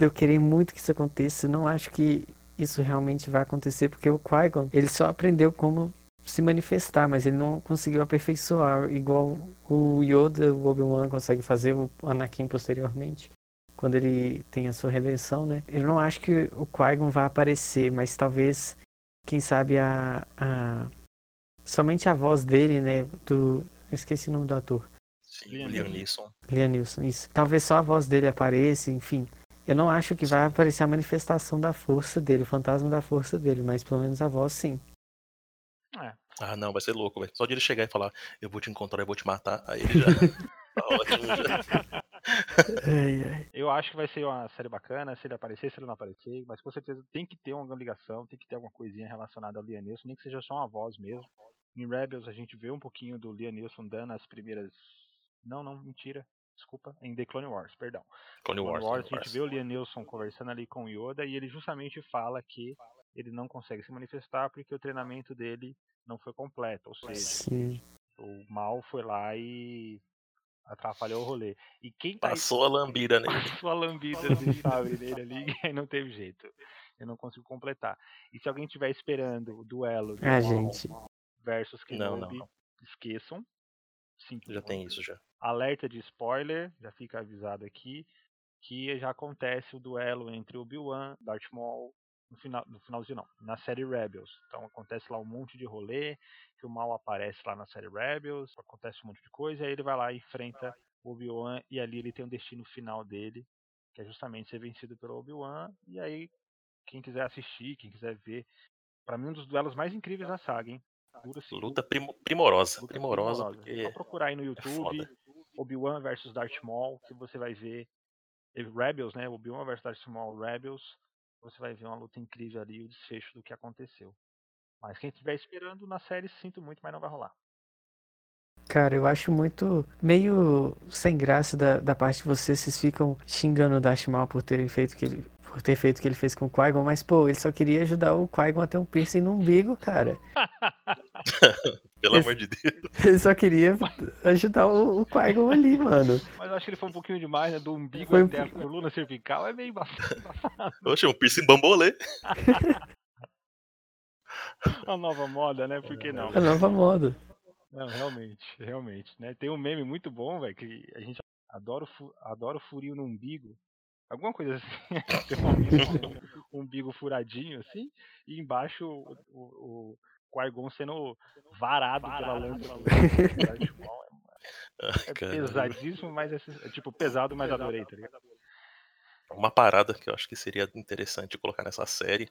eu querer muito que isso aconteça, não acho que isso realmente vai acontecer, porque o Qui-Gon, ele só aprendeu como se manifestar, mas ele não conseguiu aperfeiçoar, igual o Yoda, o Obi-Wan consegue fazer, o Anakin posteriormente quando ele tem a sua redenção, né? Eu não acho que o Qui-Gon vai aparecer, mas talvez quem sabe a, a somente a voz dele, né, do eu esqueci o nome do ator. Sim. Liam Neeson, isso. Talvez só a voz dele apareça, enfim. Eu não acho que vai aparecer a manifestação da força dele, o fantasma da força dele, mas pelo menos a voz sim. É. Ah, não, vai ser louco, velho. Só de ele chegar e falar, eu vou te encontrar, eu vou te matar, aí ele já. Tá ótimo já. Eu acho que vai ser uma série bacana, se ele aparecer, se ele não aparecer, mas com certeza tem que ter uma ligação, tem que ter alguma coisinha relacionada ao Liam Neeson, nem que seja só uma voz mesmo. Em Rebels a gente vê um pouquinho do Liam Neeson dando as primeiras. Não, não, mentira. Desculpa, em The Clone Wars, perdão. Clone, Clone Wars, Wars, a gente vê o Liam Neeson conversando ali com o Yoda e ele justamente fala que ele não consegue se manifestar porque o treinamento dele não foi completo, ou seja, Sim. o mal foi lá e atrapalhou o rolê. E quem tá Passou aí... a lambida nele. Passou a lambida de sabre nele ali e não teve jeito. Eu não consigo completar. E se alguém estiver esperando o duelo ah, gente. versus Kenobi, não, não, não. esqueçam. Simples. Já tem isso já. Alerta de spoiler, já fica avisado aqui, que já acontece o duelo entre Obi-Wan, Darth Maul, no final, no finalzinho não, na série Rebels. Então acontece lá um monte de rolê, que o mal aparece lá na série Rebels, acontece um monte de coisa, e aí ele vai lá e enfrenta o Obi-Wan e ali ele tem um destino final dele, que é justamente ser vencido pelo Obi-Wan, e aí quem quiser assistir, quem quiser ver, para mim um dos duelos mais incríveis da saga, hein? Assim, luta prim primorosa, luta primorosa. primorosa. Porque... Só procurar aí no é YouTube, é Obi-Wan versus Darth Maul, que você vai ver Rebels, né? Obi-Wan versus Darth Maul Rebels, você vai ver uma luta incrível ali, o desfecho do que aconteceu. Mas quem estiver esperando na série, sinto muito, mas não vai rolar. Cara, eu acho muito meio sem graça da, da parte de vocês, vocês ficam xingando o Dash Mal por terem feito que ele, por ter feito o que ele fez com o Qui-Gon, mas pô, ele só queria ajudar o Qui-Gon a ter um piercing no umbigo, cara. Pelo ele, amor de Deus. Ele só queria ajudar o, o Qui-Gon ali, mano. Mas eu acho que ele foi um pouquinho demais, né? Do umbigo foi... até a coluna cervical é meio embaçado. Oxe, um piercing bambolê. a nova moda, né? Por que não? A nova moda. Não, realmente, realmente, né? Tem um meme muito bom, velho, que a gente adora o, fu adora o furinho no umbigo. Alguma coisa assim. Tem um umbigo, um umbigo furadinho, assim, e embaixo o, o, o Qui-Gon sendo varado, varado pela lança. é, é pesadíssimo, mas é, é, tipo pesado, mas adorei, tá ligado? Uma parada que eu acho que seria interessante colocar nessa série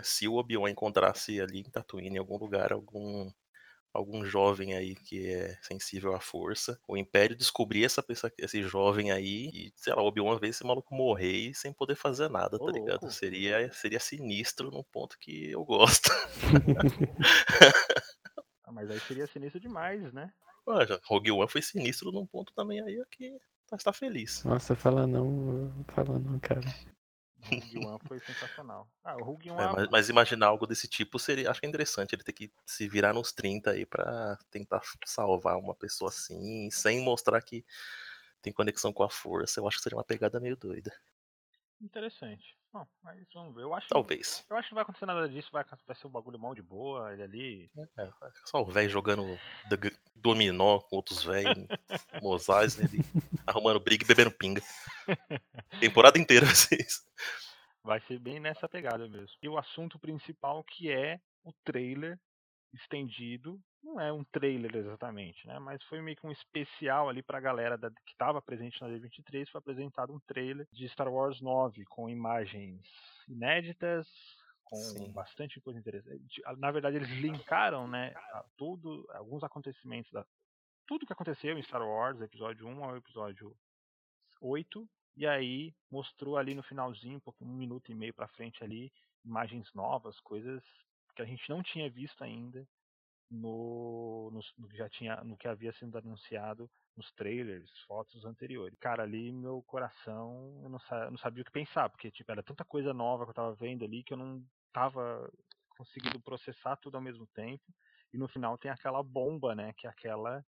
se o Obi-Wan encontrasse ali em Tatooine, em algum lugar, algum algum jovem aí que é sensível à força, o Império descobrir essa pessoa, esse jovem aí e, sei lá, o Obi-Wan ver esse maluco morrer sem poder fazer nada, tá ligado? Seria, seria sinistro num ponto que eu gosto. ah, mas aí seria sinistro demais, né? Ué, Rogue One foi sinistro num ponto também aí que está feliz. Nossa, fala não, fala não, cara. Rogue One foi sensacional. Ah, o Rogue One... É, mas, mas, imaginar algo desse tipo seria, acho que é interessante ele ter que se virar nos 30 aí para tentar salvar uma pessoa assim, sem mostrar que tem conexão com a força. Eu acho que seria uma pegada meio doida. Interessante. Bom, mas vamos ver. Eu acho, Talvez. Eu acho que não vai acontecer nada disso, vai, vai ser um bagulho mal de boa, ele ali. É, só o velho jogando dominó com outros velhos, mosais, né, arrumando briga e bebendo pinga. Temporada inteira vocês. Vai ser bem nessa pegada mesmo. E o assunto principal que é o trailer estendido. Não é um trailer exatamente, né? Mas foi meio que um especial ali pra galera da, que estava presente na D23. Foi apresentado um trailer de Star Wars 9 com imagens inéditas, com Sim. bastante coisa interessante. Na verdade, eles linkaram, né, tudo, alguns acontecimentos da tudo que aconteceu em Star Wars, episódio 1 ao episódio 8, e aí mostrou ali no finalzinho, um, um minuto e meio para frente ali, imagens novas, coisas que a gente não tinha visto ainda no, no, no, que já tinha, no que havia sido anunciado nos trailers, fotos anteriores. Cara, ali meu coração, eu não, eu não sabia o que pensar, porque tipo, era tanta coisa nova que eu tava vendo ali que eu não tava conseguindo processar tudo ao mesmo tempo. E no final tem aquela bomba, né, que é aquela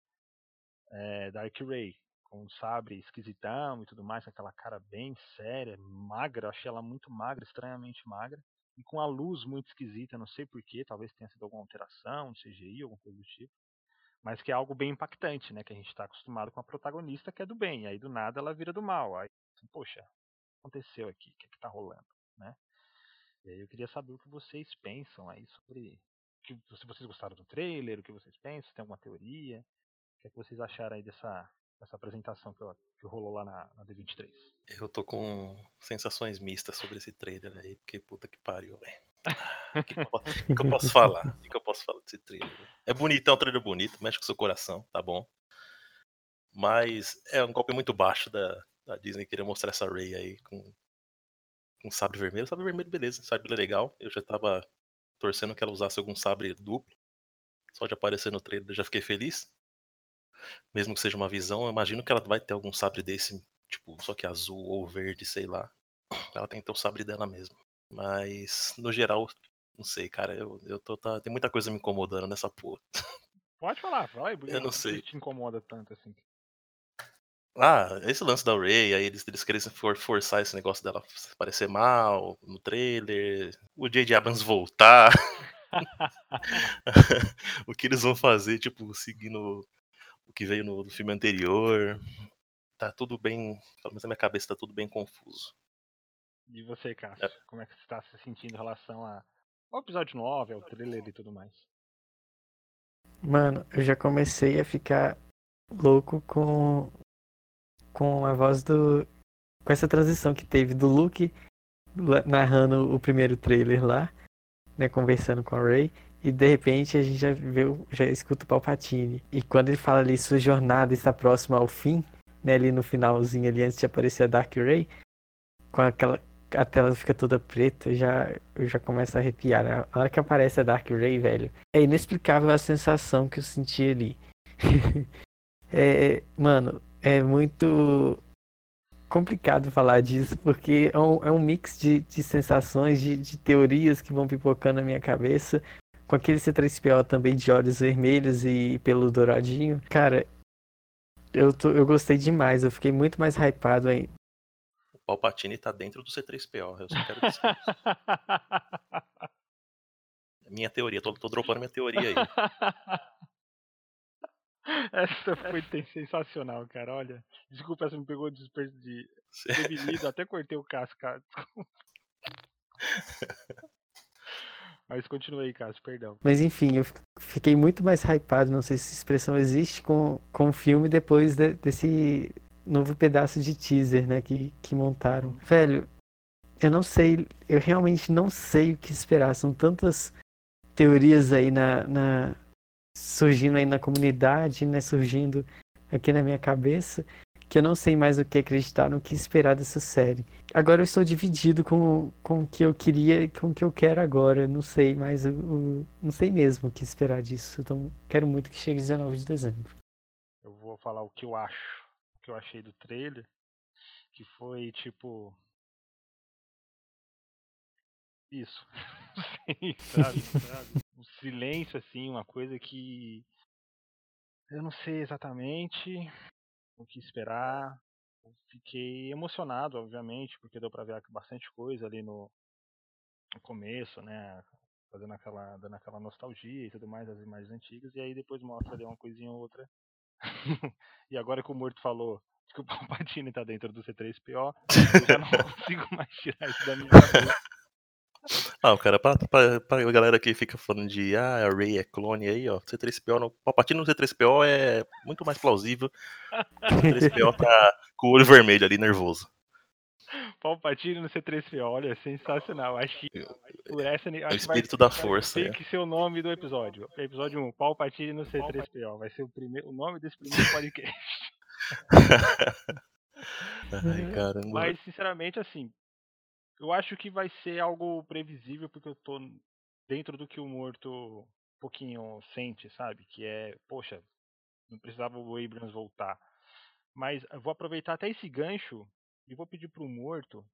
é, Dark Ray, com um sabre esquisitão e tudo mais, aquela cara bem séria, magra, achei ela muito magra, estranhamente magra e com a luz muito esquisita, não sei porquê, talvez tenha sido alguma alteração, CGI, alguma coisa do tipo. Mas que é algo bem impactante, né? Que a gente está acostumado com a protagonista que é do bem, aí do nada ela vira do mal. Aí, assim, poxa, o que aconteceu aqui? O que, é que tá rolando? Né? E aí eu queria saber o que vocês pensam aí sobre. Que, se vocês gostaram do trailer, o que vocês pensam, se tem alguma teoria. O que, é que vocês acharam aí dessa, dessa apresentação que, que rolou lá na, na, D23. Eu tô com sensações mistas sobre esse trailer aí, porque puta que pariu, velho. O que, que, que, eu posso falar? O que, que eu posso falar desse trailer? É bonito, é um trailer bonito, mexe com o seu coração, tá bom? Mas é um golpe muito baixo da, da Disney querer mostrar essa Ray aí com, com sabre vermelho. Sabre vermelho, beleza, sabre legal. Eu já tava torcendo que ela usasse algum sabre duplo. Só de aparecer no trailer já fiquei feliz. Mesmo que seja uma visão, eu imagino que ela vai ter algum sabre desse, tipo, só que azul ou verde, sei lá. Ela tem que ter o sabre dela mesmo. Mas, no geral, não sei, cara. Eu, eu tô. Tá, tem muita coisa me incomodando nessa porra. Pode falar, vai. Eu não sei. te incomoda tanto assim. Ah, esse lance da Ray, aí eles, eles querem for, forçar esse negócio dela parecer mal no trailer, o J.J. Abrams voltar. o que eles vão fazer, tipo, seguindo o que veio no, no, filme anterior. Tá tudo bem, pelo menos na minha cabeça tá tudo bem confuso. E você, Cássio, é. como é que você está se sentindo em relação a, ao episódio 9, ao trailer e tudo mais? Mano, eu já comecei a ficar louco com com a voz do. com essa transição que teve do Luke narrando o primeiro trailer lá, né, conversando com a Ray, e de repente a gente já viu, já escuta o Palpatine. E quando ele fala ali, sua jornada está próxima ao fim, né, ali no finalzinho ali, antes de aparecer a Dark Ray, com aquela. A tela fica toda preta, já, eu já começo a arrepiar. Né? A hora que aparece a Dark Ray, velho, é inexplicável a sensação que eu senti ali. é, mano, é muito complicado falar disso, porque é um, é um mix de, de sensações, de, de, teorias que vão pipocando na minha cabeça, com aquele C3PO também de olhos vermelhos e pelo douradinho. Cara, eu, tô, eu gostei demais, eu fiquei muito mais hypado aí. O Palpatine tá dentro do C3PO, eu só quero dizer minha teoria, tô, tô dropando minha teoria aí. Essa foi sensacional, cara. Olha, desculpa, essa me pegou de desprevenido. Até cortei o casco, cara. Mas continua aí, Cássio, perdão. Mas enfim, eu fiquei muito mais hypado, não sei se essa expressão existe, com, com o filme depois de, desse novo pedaço de teaser, né, que, que montaram. Velho, eu não sei, eu realmente não sei o que esperar. São tantas teorias aí na, na, surgindo aí na comunidade, né, surgindo aqui na minha cabeça, que eu não sei mais o que acreditar, no que esperar dessa série. Agora eu estou dividido com, com o que eu queria e com o que eu quero agora. Não sei mais, o, não sei mesmo o que esperar disso. Então quero muito que chegue 19 de dezembro. Eu vou falar o que eu acho, o que eu achei do trailer, que foi tipo isso. Sabe, sabe? Um silêncio, assim, uma coisa que. Eu não sei exatamente o que esperar. Eu fiquei emocionado, obviamente, porque deu pra ver bastante coisa ali no, no começo, né? Fazendo aquela, dando aquela nostalgia e tudo mais, as imagens antigas, e aí depois mostra ali uma coisinha ou outra. e agora que o Morto falou que o Palpatine tá dentro do C3PO, eu já não consigo mais tirar isso da minha cabeça. Ah, cara, pra, pra, pra galera que fica falando de ah, a Ray é clone aí, ó, C3PO, no, Palpatine no C3PO é muito mais plausível o C3PO tá com o olho vermelho ali, nervoso. Palpatine no C3PO, olha, sensacional. Acho que por essa acho o espírito vai, da força. Tem é. que ser o nome do episódio. Episódio 1, Palpatine no C3PO. Vai ser o, primeiro, o nome desse primeiro podcast. Ai, caramba. Mas, sinceramente, assim, eu acho que vai ser algo previsível, porque eu tô dentro do que o morto um pouquinho sente, sabe? Que é, poxa, não precisava o Abrams voltar. Mas eu vou aproveitar até esse gancho e vou pedir pro morto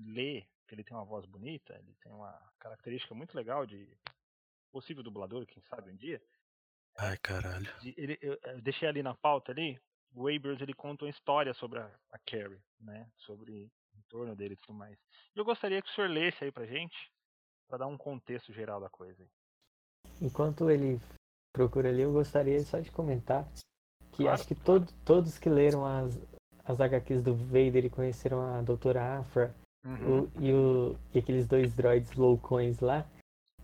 ler, que ele tem uma voz bonita, ele tem uma característica muito legal de possível dublador, quem sabe um dia. Ai, caralho. Ele, eu, eu deixei ali na pauta ali, o Abrams ele conta uma história sobre a, a Carrie, né? Sobre em torno dele e tudo mais. Eu gostaria que o senhor lesse aí pra gente, para dar um contexto geral da coisa. Enquanto ele procura ali, eu gostaria só de comentar que claro. acho que todo, todos que leram as, as HQs do Vader e conheceram a Doutora Afra uhum. o, e, o, e aqueles dois droids loucões lá.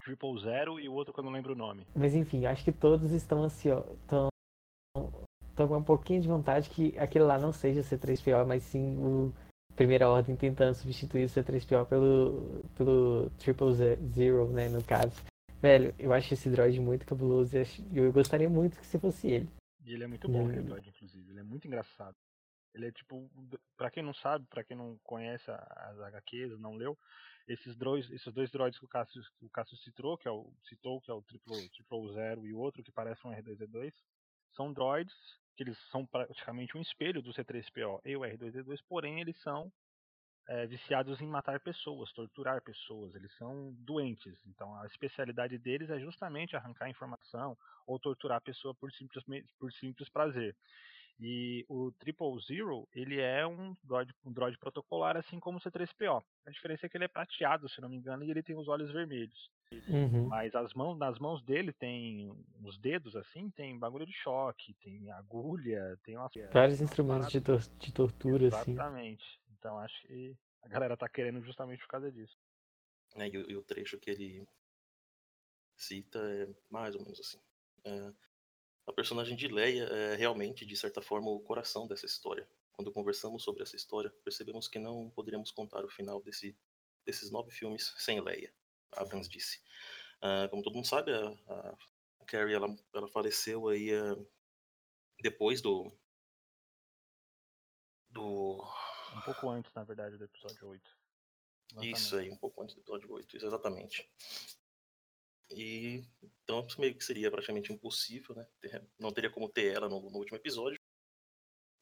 Triple Zero e o outro que eu não lembro o nome. Mas enfim, acho que todos estão ansiosos. Estão, estão com um pouquinho de vontade que aquele lá não seja C3PO, mas sim o Primeira Ordem tentando substituir o C3PO pelo, pelo Triple Zero, né, no caso. Velho, eu acho esse droid muito cabuloso e eu gostaria muito que você fosse ele. E ele é muito bom, o Reblood, inclusive. Ele é muito engraçado. Ele é tipo, para quem não sabe, para quem não conhece as HQs, não leu, esses droids, esses dois droids que o Cassius, que o citou, que é o citou, que é o Triple, Triple Zero e o outro que parece um R2D2, são droids que eles são praticamente um espelho do C3PO e o R2D2, porém eles são é, viciados em matar pessoas, torturar pessoas, eles são doentes. Então a especialidade deles é justamente arrancar informação ou torturar a pessoa por simples, por simples prazer. E o Triple Zero, ele é um droid, um droid protocolar, assim como o C3PO. A diferença é que ele é prateado, se não me engano, e ele tem os olhos vermelhos. Uhum. Mas as mãos, nas mãos dele tem os dedos assim, tem bagulho de choque, tem agulha, tem umas vários instrumentos de, tor de tortura Exatamente. assim. Exatamente. Então acho que a galera tá querendo justamente por causa disso. É, e, o, e, o, trecho que ele cita é mais ou menos assim. É, a personagem de Leia é realmente, de certa forma, o coração dessa história. Quando conversamos sobre essa história, percebemos que não poderíamos contar o final desse, desses nove filmes sem Leia, Abrams disse. Uh, como todo mundo sabe, a, a Carrie ela, ela faleceu aí uh, depois do, do. Um pouco antes, na verdade, do episódio 8. Exatamente. Isso aí, um pouco antes do episódio 8, isso exatamente. E então meio que seria praticamente impossível, né? Não teria como ter ela no, no, último episódio.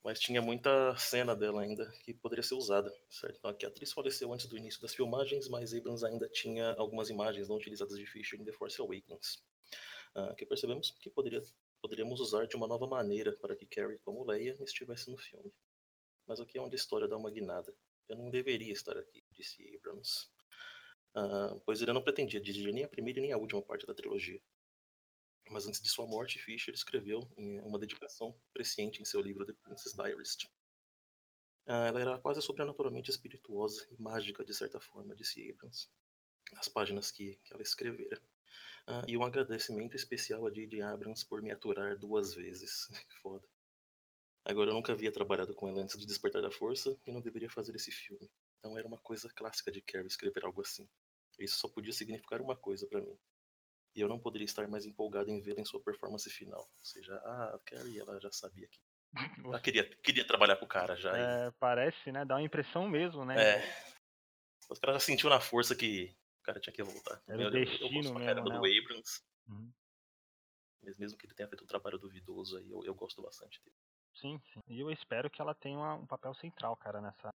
Mas tinha muita cena dela ainda que poderia ser usada, certo? Então aqui a atriz faleceu antes do início das filmagens, mas Abrams ainda tinha algumas imagens não utilizadas de Fisher em The Force Awakens. Uh, que percebemos que poderia, poderíamos usar de uma nova maneira para que Carrie, como Leia, estivesse no filme. Mas aqui é onde a história dá uma guinada. Eu não deveria estar aqui, disse Abrams. Pois ele não pretendia dirigir nem a primeira nem a última parte da trilogia. Mas antes de sua morte, Fisher escreveu uma dedicação presciente em seu livro The Princess Diarist. Uh, ela era quase sobrenaturalmente espirituosa e mágica, de certa forma, disse Abrams, nas páginas que, que ela escrevera. Uh, e um agradecimento especial a J.J. Abrams por me aturar duas vezes. Foda. Agora, eu nunca havia trabalhado com ela antes de Despertar da Força e não deveria fazer esse filme. Então era uma coisa clássica de Carrie escrever algo assim. Isso só podia significar uma coisa para mim. E eu não poderia estar mais empolgado em vê-la em sua performance final. Ou seja, ah, a Carrie, ela já sabia que. Ela queria, queria trabalhar com o cara já. É, e... Parece, né? Dá uma impressão mesmo, né? É. Os caras já sentiu na força que o cara tinha que voltar. Era eu, destino eu, gosto mesmo, do né? Abrams. Uhum. Mesmo que ele tenha feito um trabalho duvidoso aí, eu, eu gosto bastante dele. Sim, sim. E eu espero que ela tenha um papel central, cara, nessa.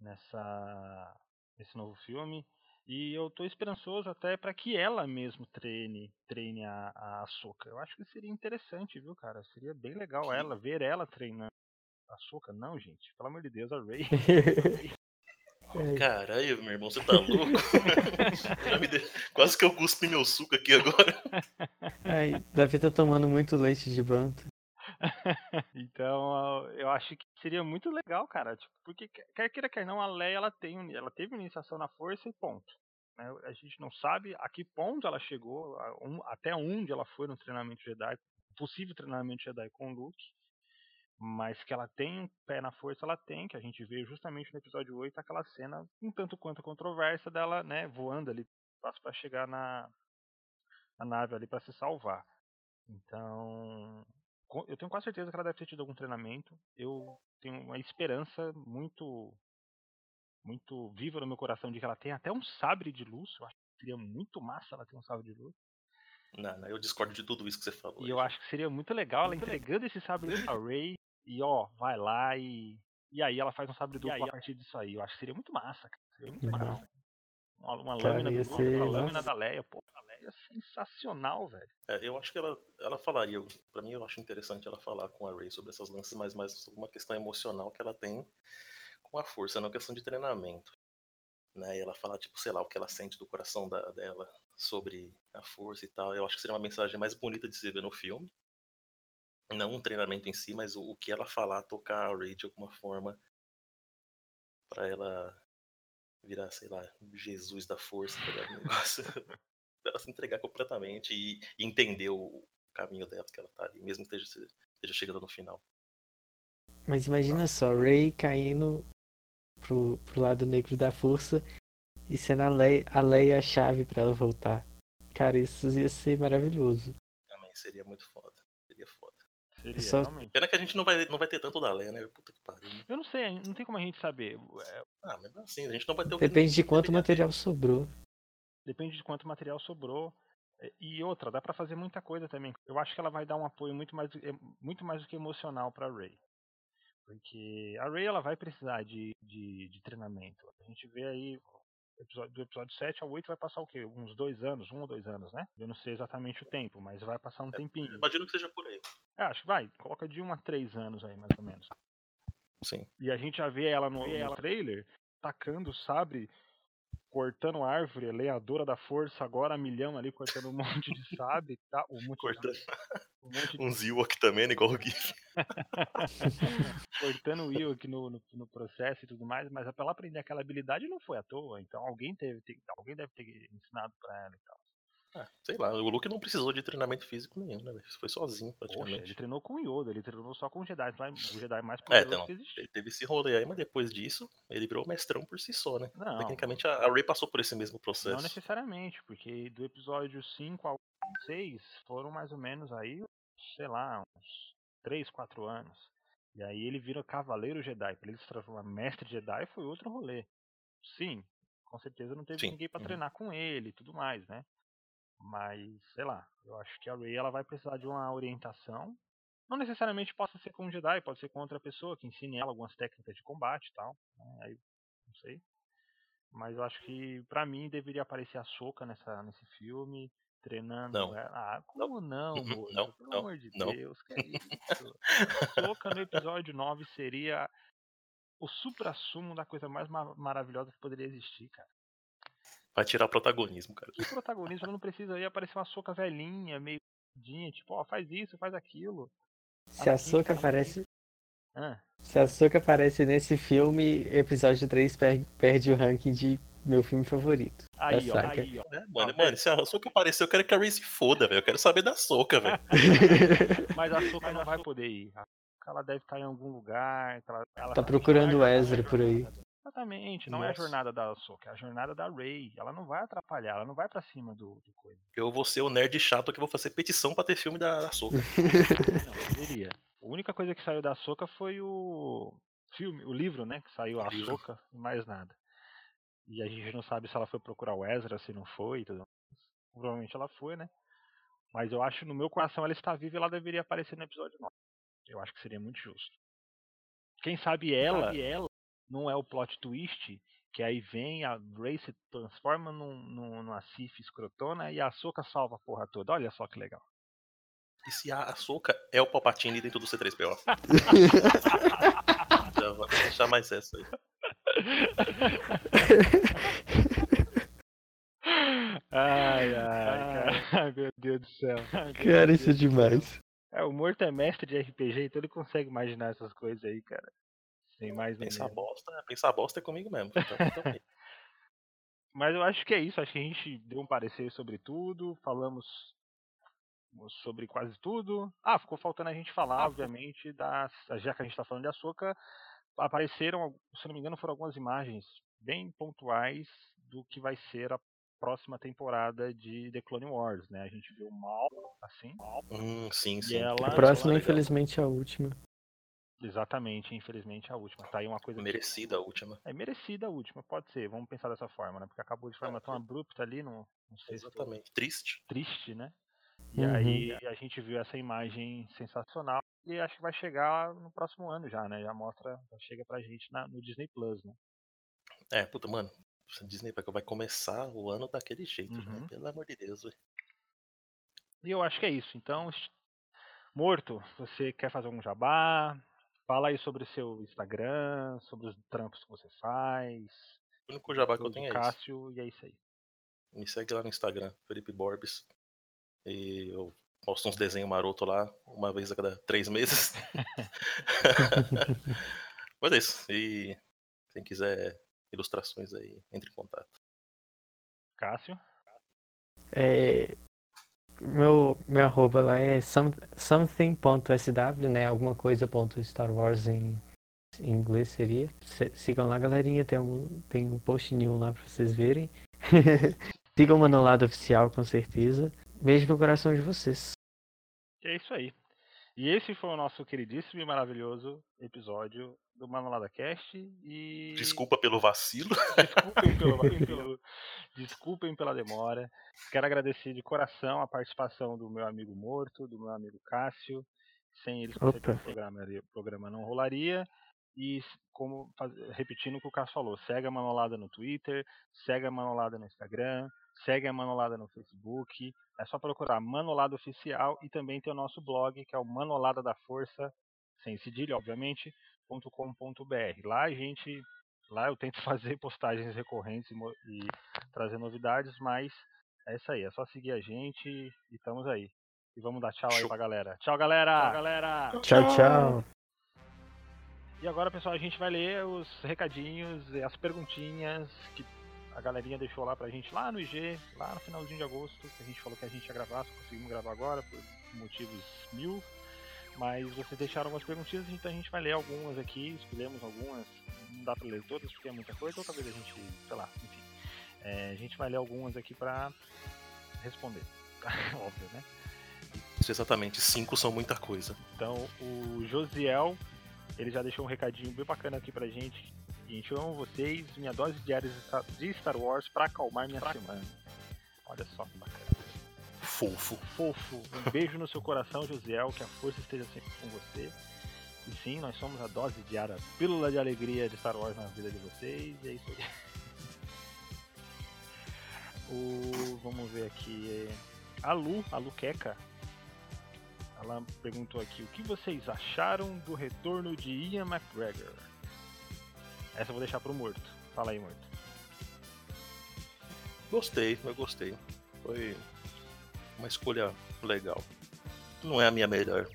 Nessa esse novo filme. E eu tô esperançoso até para que ela mesmo treine, treine a, a Ahsoka. Eu acho que seria interessante, viu, cara? Seria bem legal ela, ver ela treinando a Ahsoka. Não, gente, pelo amor de Deus, a Rey. Caralho, meu irmão, você tá louco? Quase que eu cuspi meu suco aqui agora. Ai, Davi tá tomando muito leite de banto. então, eu acho que seria muito legal, cara. Tipo, porque quer queira, quer não, a Leia ela tem, ela teve iniciação na força e ponto. Né? A gente não sabe a que ponto ela chegou, até onde ela foi no treinamento Jedi, possível treinamento Jedi com Luke. Mas que ela tem um pé na força, ela tem, que a gente vê justamente no episódio 8, aquela cena um tanto quanto controversa dela, né, voando ali para chegar na, na nave ali para se salvar. Então, eu tenho quase certeza que ela deve ter tido algum treinamento. Eu tenho uma esperança muito muito viva no meu coração de que ela tem até um sabre de luz. Eu acho que seria muito massa ela ter um sabre de luz. Não, não, eu discordo de tudo isso que você falou. E aí. eu acho que seria muito legal ela entregando esse sabre pra Ray e ó, vai lá e. E aí ela faz um sabre duplo a partir disso aí. Eu acho que seria muito massa, cara. Seria muito legal. Uma, uma Cara, lâmina, do, ser... uma lâmina da Leia, pô. A Leia é sensacional, velho. É, eu acho que ela, ela falaria, para mim eu acho interessante ela falar com a Rey sobre essas lances, mas mais uma questão emocional que ela tem com a força, não questão de treinamento. Né? E ela falar, tipo, sei lá, o que ela sente do coração da, dela sobre a força e tal. Eu acho que seria uma mensagem mais bonita de se ver no filme. Não um treinamento em si, mas o, o que ela falar, tocar a Rey de alguma forma para ela virar, sei lá, Jesus da força, tá negócio. Ela se entregar completamente e, e, entender o caminho dela que ela tá ali, mesmo que esteja, esteja chegando no final. Mas imagina só, Ray caindo pro, pro lado negro da força e sendo a Leia, a Leia a chave para ela voltar. Cara, isso ia ser maravilhoso. Também seria muito foda. Seria foda. Seria, Só-. Pena que a gente não vai, não vai ter tanto da Leia, né? Puta que pariu. né? Eu não sei, não tem como a gente saber. É, Ah, mas assim, a gente não vai ter o que Depende de quanto material sobrou. Depende de quanto material sobrou. É, E outra, dá pra fazer muita coisa também. Eu acho que ela vai dar um apoio muito mais, é, muito mais do que emocional pra Ray. Porque a Ray ela vai precisar de, de, de treinamento. A gente vê aí do episódio 7 ao 8 vai passar o quê? Uns dois anos, um ou dois anos, né? Eu não sei exatamente o tempo, mas vai passar um tempinho. Imagino que seja por aí. É, acho que vai, coloca de um a três anos aí, mais ou menos. Sim. E a gente já vê ela no, no trailer tacando o sabre, cortando árvore, lenhadora da força, agora milhão ali, cortando um monte de sabre, tá? Um monte, Cortando um monte de uns Ewok também, né? Igual o GIF. cortando o aqui no, no, no processo e tudo mais, mas pra ela aprender aquela habilidade não foi à toa, então alguém teve, te- alguém deve ter ensinado pra ela e tal. Ah, sei lá, o Luke não precisou de treinamento físico nenhum, né? Foi sozinho, Poxa, praticamente. ele treinou com o Yoda, ele treinou só com o Jedi, mas o Jedi mais É, poderoso então, que existia. ele teve esse rolê aí, mas depois disso, ele virou mestrão por si só, né? Não, Tecnicamente, a a Ray passou por esse mesmo Não processo. necessariamente, porque do episódio 5 ao 6 foram mais ou menos aí, sei lá, uns 3, 4 anos. E aí ele vira Cavaleiro Jedi. Pra ele se transformar Mestre Jedi foi outro rolê. Sim, com certeza não teve Sim, ninguém pra uhum. treinar com ele e tudo mais, né? Mas, sei lá, eu acho que a Rey ela vai precisar de uma orientação. Não necessariamente possa ser com um Jedi, pode ser com outra pessoa que ensine ela algumas técnicas de combate e tal. né? Aí, não sei. Mas eu acho que pra mim deveria aparecer a Soca nessa nesse filme, treinando Não. ela. Ah, como não, Uhum, moço? não, Pelo não, amor de não. Deus, que é isso? Soca no episódio 9 seria o supra-sumo da coisa mais ma- maravilhosa que poderia existir, cara. Vai tirar protagonismo, cara. Que protagonista não precisa aí aparecer uma soca velhinha, meio dinha, tipo, ó, faz isso, faz aquilo. Se a Soca fica- aparece. Ah, Se a Soca aparece nesse filme, episódio 3 per- perde o ranking de meu filme favorito. aí, ó, aí, ó. É, mano, Ah, mano, se a Soca aparecer, eu quero que a Ray se foda, velho. Eu quero saber da Soca, velho. Mas a Soca não vai poder ir. Ela deve estar em algum lugar. Ela, ela Tá procurando o Ezra por aí. Exatamente, não é a Nossa. jornada da Ahsoka, é a jornada da Rey. Ela não vai atrapalhar, ela não vai pra cima do, do coisa. Eu vou ser o nerd chato que vou fazer petição pra ter filme da, Soca. Não, deveria. A única coisa que saiu da Ahsoka foi o filme, o livro, né? Que saiu a. Ahsoka e mais nada. E a gente não sabe se ela foi procurar o Ezra, se não foi e tudo mais. Provavelmente ela foi, né? Mas eu acho, no meu coração, ela está viva e ela deveria aparecer no episódio 9. Eu acho que seria muito justo. Quem sabe ela, não é o plot twist, que aí vem, a Rey se transforma num, num, numa Sif escrotona e a Ahsoka salva a porra toda. Olha só que legal. E se a Soca é o Palpatine dentro do C3PO? Já vou deixar mais essa aí. Ai, ai, cara. Meu Deus do céu. Cara, isso é demais. É, o Morto é mestre de RPG, então ele consegue imaginar essas coisas aí, cara. Sem mais Pensar bosta, pensar bosta é comigo mesmo. Então, então. Mas eu acho que é isso. Acho que a gente deu um parecer sobre tudo. Falamos sobre quase tudo. Ah, ficou faltando a gente falar, obviamente, das. Já que a gente tá falando de açúcar, apareceram, se não me engano, foram algumas imagens bem pontuais do que vai ser a próxima temporada de The Clone Wars, né? A gente viu mal, assim. Hum, sim, E sim. ela- A Ah, próxima, infelizmente, é a última. Exatamente, infelizmente a última. Tá aí uma coisa. que- Merecida a última. É merecida a última, pode ser. Vamos pensar dessa forma, né? Porque acabou de forma tão abrupta ali, no, não sei se Exatamente. Triste. triste, né? E Uhum. aí a gente viu essa imagem sensacional e acho que vai chegar no próximo ano já, né? Já mostra, já chega pra gente na- no Disney Plus, né? É, puta, mano. Disney vai começar o ano daquele jeito, Uhum. né? Pelo amor de Deus, velho. E eu acho que é isso. Então, Morto, você quer fazer algum jabá? Fala aí sobre o seu Instagram, sobre os trampos que você faz. O único jabá que eu tenho é esse. Cássio, e é isso aí. Me segue lá no Instagram, Felipe Borbes. E eu posto uns desenhos maroto lá, uma vez a cada três meses. Mas é isso. E quem quiser ilustrações aí, entre em contato. Cássio. É, meu, meu arroba lá é some- something.sw, né? Alguma coisa ponto Star Wars em, em inglês seria. Se- sigam lá, galerinha. Tem um, tem um post nenhum lá pra vocês verem. sigam o Manolado Oficial, com certeza. Beijo no coração de vocês. É isso aí. E esse foi o nosso queridíssimo e maravilhoso episódio do Manolada Cast. E... Desculpa pelo vacilo. Desculpem, pelo, pelo, desculpem pela demora. Quero agradecer de coração a participação do meu amigo Morto, do meu amigo Cássio. Sem eles, o programa, o programa não rolaria. E como repetindo o que o Cássio falou, segue a Manolada no Twitter, segue a Manolada no Instagram, segue a Manolada no Facebook. É só procurar Manolada Oficial e também tem o nosso blog, que é o Manolada da Força, sem cedilha, obviamente, .com.br. Lá a gente, lá eu tento fazer postagens recorrentes e, e trazer novidades, mas é isso aí, é só seguir a gente e estamos aí. E vamos dar tchau aí pra galera. Tchau, galera! Tchau, galera! Tchau, tchau! E agora, pessoal, a gente vai ler os recadinhos e as perguntinhas que a galerinha deixou lá pra gente lá no IG, lá no finalzinho de agosto, que a gente falou que a gente ia gravar, só conseguimos gravar agora por motivos mil. Mas vocês deixaram algumas perguntinhas, então a gente vai ler algumas aqui, escolhemos algumas, não dá pra ler todas porque é muita coisa, ou talvez a gente, sei lá, enfim. É, a gente vai ler algumas aqui pra responder. Óbvio, né? Isso exatamente, cinco são muita coisa. Então o Josiel, ele já deixou um recadinho bem bacana aqui pra gente. Gente, eu amo vocês, minha dose diária de Star Wars pra acalmar minha pra... semana. Olha só que bacana. Fofo. Fofo. Um beijo no seu coração, Josiel, que a força esteja sempre com você. E sim, nós somos a dose diária, pílula de alegria de Star Wars na vida de vocês. E é isso aí. O, vamos ver aqui. A Lu, a Lu Queca, ela perguntou aqui: o que vocês acharam do retorno de Ian McGregor? Essa eu vou deixar pro morto. Fala aí, morto. Gostei, eu gostei. Foi uma escolha legal. Não é a minha melhor.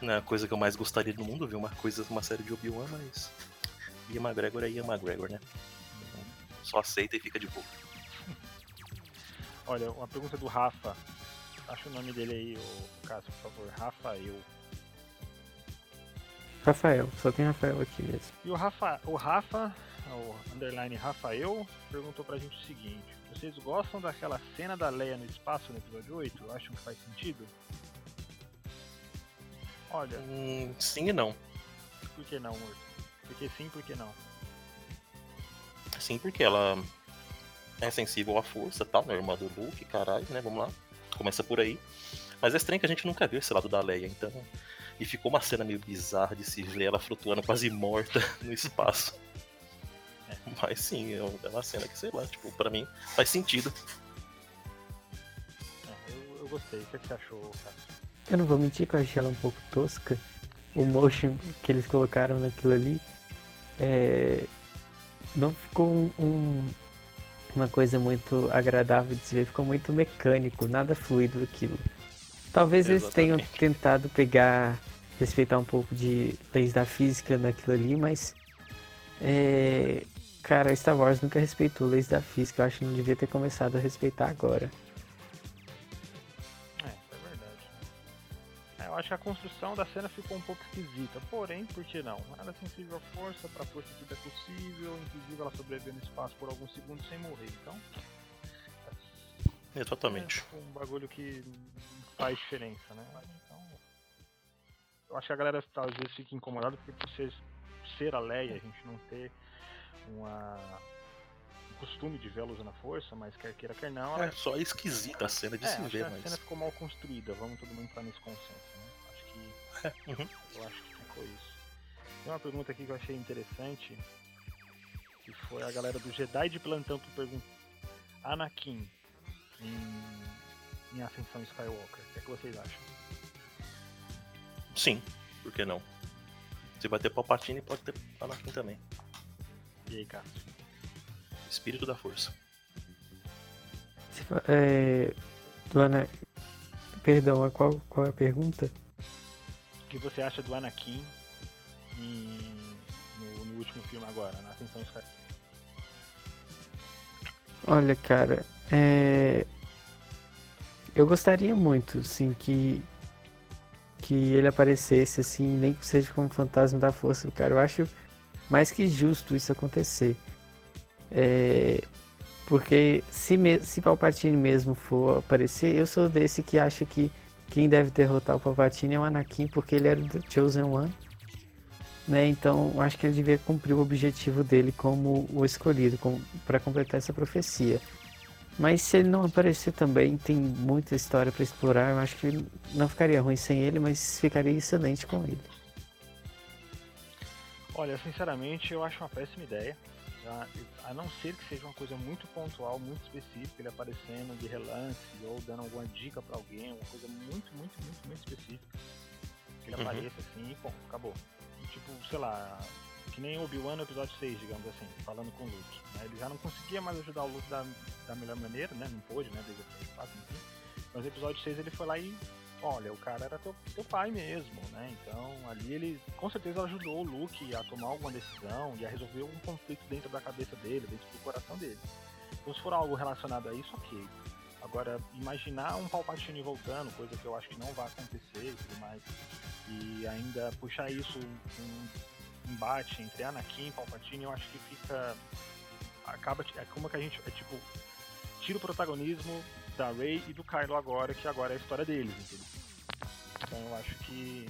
Não é a coisa que eu mais gostaria do mundo, ver uma coisa, uma série de Obi-Wan, mas. Ian McGregor é Ian McGregor, né? Só aceita e fica de boa. Olha, uma pergunta do Rafa. Acha o nome dele aí, o Cássio, por favor. Rafael. Rafael, só tem Rafael aqui mesmo. E o Rafa, o Rafa, o underline Rafael, perguntou pra gente o seguinte: Vocês gostam daquela cena da Leia no espaço no episódio 8? Acham que faz sentido? Olha. Hum, sim e não. Por que não, Morto? Porque sim, por que não? Sim, porque ela é sensível à força, tal, tá? né? Irmã do Luke, caralho, né? Vamos lá. Começa por aí. Mas é estranho que a gente nunca viu esse lado da Leia, então e ficou uma cena meio bizarra de se ver ela flutuando quase morta no espaço. É. Mas sim, é, é uma cena que, sei lá, tipo, pra mim faz sentido. É, eu, eu, gostei. O que você achou, cara? Eu não vou mentir que eu achei ela um pouco tosca. O motion que eles colocaram naquilo ali. É... Não ficou um, um, uma coisa muito agradável de se ver, ficou muito mecânico, nada fluido aquilo. Talvez Exatamente. eles tenham tentado pegar, respeitar um pouco de leis da física naquilo ali, mas. É, cara, Star Wars nunca respeitou leis da física, eu acho que não devia ter começado a respeitar agora. É, é verdade. É, eu acho que a construção da cena ficou um pouco esquisita, porém, por que não? Ela é sensível à força, pra força tudo é possível, inclusive ela sobrevive no espaço por alguns segundos sem morrer, então. Exatamente. É um bagulho que faz diferença, né? Então, eu acho que a galera às vezes fica incomodada porque por ser, ser a Leia, a gente não ter uma um costume de vê-la usando a força, mas quer queira, quer não. É só esquisita a cena de é, se ver, a mas. A cena ficou mal construída, vamos todo mundo entrar nesse consenso, né? Acho que. É, uhum. Eu acho que ficou isso. Tem uma pergunta aqui que eu achei interessante, que foi a galera do Jedi de plantão que perguntou. Anakin em em Ascensão Skywalker. O que, é que vocês acham? Sim, por que não? Se vai ter Palpatine, pode ter Anakin também. E aí, Cássio? Espírito da Força. É, do Ana... Perdão, qual, qual é a pergunta? O que você acha do Anakin em... no, no, último filme agora, na Ascensão Skywalker? Olha, cara, é... Eu gostaria muito, assim, que que ele aparecesse assim, nem que seja como fantasma da força, cara. Eu acho mais que justo isso acontecer. É, porque se, me, se Palpatine mesmo for aparecer, eu sou desse que acha que quem deve derrotar o Palpatine é o Anakin, porque ele era do Chosen One. Né? Então, acho que ele devia cumprir o objetivo dele como o escolhido, para completar essa profecia. Mas se ele não aparecer também, tem muita história para explorar. Eu acho que não ficaria ruim sem ele, mas ficaria excelente com ele. Olha, sinceramente, eu acho uma péssima ideia. A, não ser que seja uma coisa muito pontual, muito específica, ele aparecendo de relance ou dando alguma dica para alguém, uma coisa muito, muito, muito, muito específica. Que ele uhum. apareça assim e pô, acabou. tipo, sei lá, que nem Obi-Wan no episódio 6, digamos assim, falando com o Luke. Né? Ele já não conseguia mais ajudar o Luke da, da melhor maneira, né? Não pôde, né? Desde o enfim. Mas no episódio 6 ele foi lá e. Olha, o cara era teu, teu pai mesmo, né? Então ali ele com certeza ajudou o Luke a tomar alguma decisão e a resolver um conflito dentro da cabeça dele, dentro do coração dele. Então se for algo relacionado a isso, ok. Agora, imaginar um Palpatine voltando, coisa que eu acho que não vai acontecer e tudo mais, e ainda puxar isso com embate entre Anakin e Palpatine, eu acho que fica. Acaba. É como que a gente. É tipo. Tira o protagonismo da Rey e do Kylo agora, que agora é a história deles, entendeu? Então eu acho que.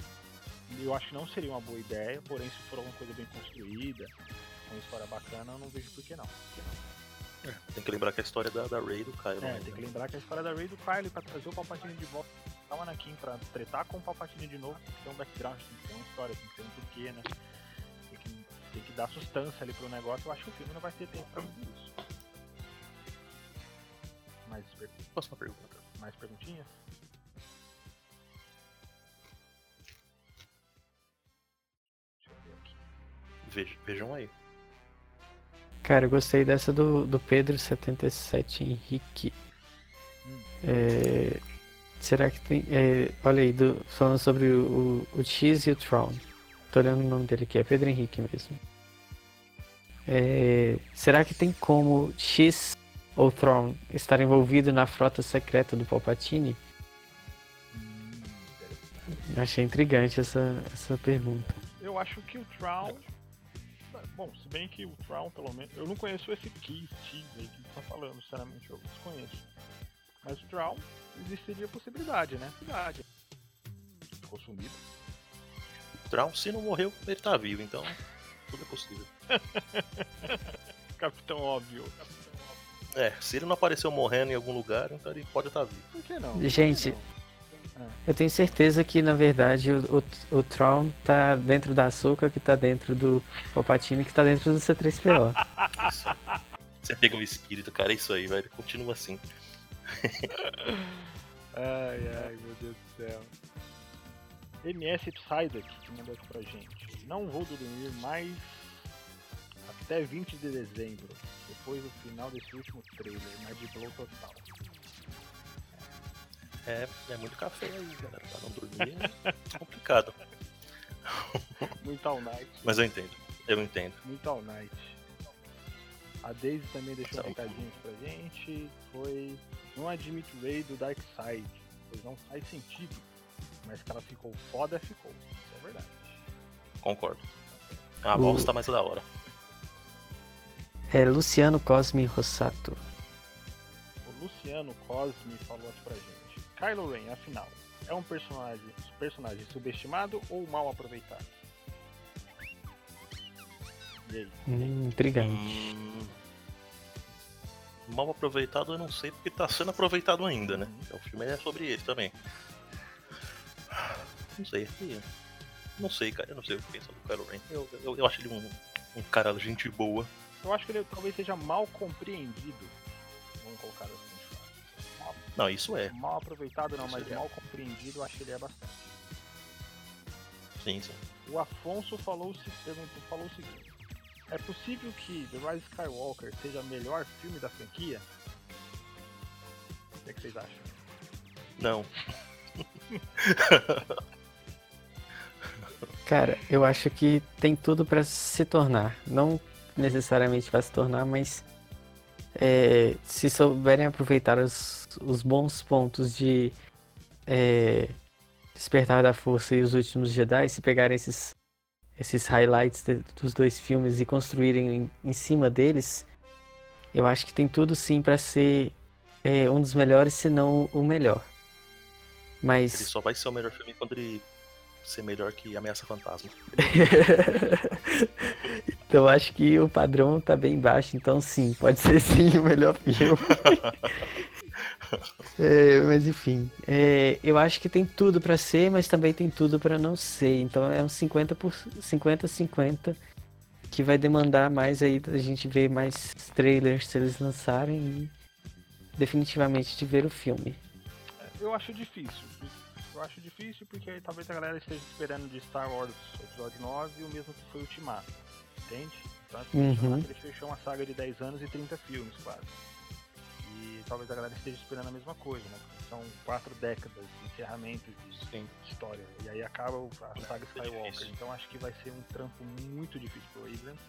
Eu acho que não seria uma boa ideia, porém se for alguma coisa bem construída, uma história bacana, eu não vejo por que não. É, tem que lembrar que a história da, da Rey e do Kylo. É, né? tem que lembrar que a história da Rey e do Kylo pra trazer o Palpatine de volta o Anakin pra tretar com o Palpatine de novo, tem que ter um background, tem que ter uma história, tem que ter um porquê, né? Tem que dar sustância ali pro negócio, eu acho que o filme não vai ter tempo pra isso. Mais perguntas? Próxima pergunta. Mais perguntinhas? Deixa eu ver aqui. Vejam, vejam aí. Cara, eu gostei dessa do, do Pedro77 Henrique. Hum. É, será que tem. É, olha aí, do, falando sobre o, o, o X e o Tron. Tô olhando o nome dele aqui, é Pedro Henrique mesmo. É, será que tem como X ou Tron estar envolvido na frota secreta do Palpatine? Achei intrigante essa, essa pergunta. Eu acho que o Tron. Bom, se bem que o Tron, pelo menos. Eu não conheço esse X, X aí que tá falando, sinceramente, eu desconheço. Mas o Tron existiria a possibilidade, né? Possibilidade. Ficou sumido. Traum, se não morreu, ele tá vivo, então tudo é possível. Capitão óbvio. É, se ele não apareceu morrendo em algum lugar, então ele pode estar tá vivo. Por que não? Gente, eu tenho certeza que na verdade o, o, o Tron tá dentro da açúcar, que tá dentro do Palpatine, que tá dentro do C3PO. Você pega o espírito, cara, é isso aí, velho. Continua assim. ai, ai, meu Deus do céu. MS Psyduck que mandou aqui pra gente. Não vou dormir mais até 20 de dezembro, depois do final desse último trailer, mas de blow total. É, é muito café aí, galera. Pra não dormir é complicado. Muito all night. Mas eu entendo, eu entendo. Muito all night. A Daisy também deixou um recadinho aqui pra gente. Foi. Não admite o Ray do Dark Side, pois não faz sentido mas que ela ficou foda, ficou. Isso é verdade. Concordo. A o... bosta mais da hora. É Luciano Cosme Rossato. O Luciano Cosme falou aqui pra gente. Kylo Ren, afinal, é um personagem, personagem subestimado ou mal aproveitado? E aí? Hum, intrigante. Hum, mal aproveitado eu não sei porque tá sendo aproveitado ainda, né? Uhum. O filme é sobre ele também. Não sei. Não sei, cara. Eu não sei o que pensar do Kylo Ren. Eu, eu, eu acho ele um, um cara gente boa. Eu acho que ele talvez seja mal compreendido. Vamos colocar assim. Mal, não, isso é. Mal aproveitado não, isso mas é. mal compreendido eu acho que ele é bastante. Sim, sim. O Afonso falou, falou o seguinte. É possível que The Rise Skywalker seja o melhor filme da franquia? O que, é que vocês acham? Não. Cara, eu acho que tem tudo para se tornar. Não necessariamente vai se tornar, mas é, se souberem aproveitar os, os bons pontos de é, Despertar da Força e os Últimos Jedi, se pegarem esses, esses highlights de, dos dois filmes e construírem em, em, cima deles, eu acho que tem tudo sim para ser é, um dos melhores, se não o melhor. Mas. Ele só vai ser o melhor filme quando ele ser melhor que Ameaça Fantasma. então acho que o padrão tá bem baixo, então sim, pode ser sim o melhor filme. é, mas enfim, é, eu acho que tem tudo para ser, mas também tem tudo para não ser. Então é um 50 por 50 50 que vai demandar mais aí da gente ver mais trailers se eles lançarem e definitivamente de ver o filme. Eu acho difícil. Eu acho difícil porque talvez a galera esteja esperando de Star Wars Episódio 9 o mesmo que foi Ultimato. Entende? Então, assim, uhum. ele fechou uma saga de 10 anos e 30 filmes quase. E talvez a galera esteja esperando a mesma coisa, né? Porque são quatro décadas de encerramento de história. E aí acaba a saga Skywalker. Então acho que vai ser um trampo muito difícil pro Abrams.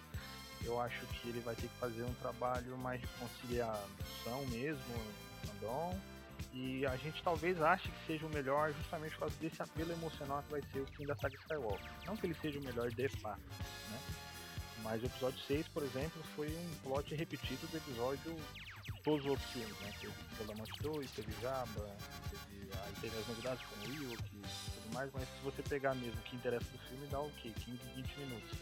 Eu acho que ele vai ter que fazer um trabalho mais de conciliação mesmo, fandom e a gente talvez ache que seja o melhor justamente por causa desse apelo emocional que vai ser o fim da saga Skywalker. Não que ele seja o melhor de fato, né? Mas o episódio 6, por exemplo, foi um plot repetido do episódio todos os outros filmes, né? Teve Pela Morte 2, teve Jabba, teve, aí teve as novidades com o Ewok e tudo mais, mas se você pegar mesmo o que interessa do filme, dá o quê? 15, 20 minutos.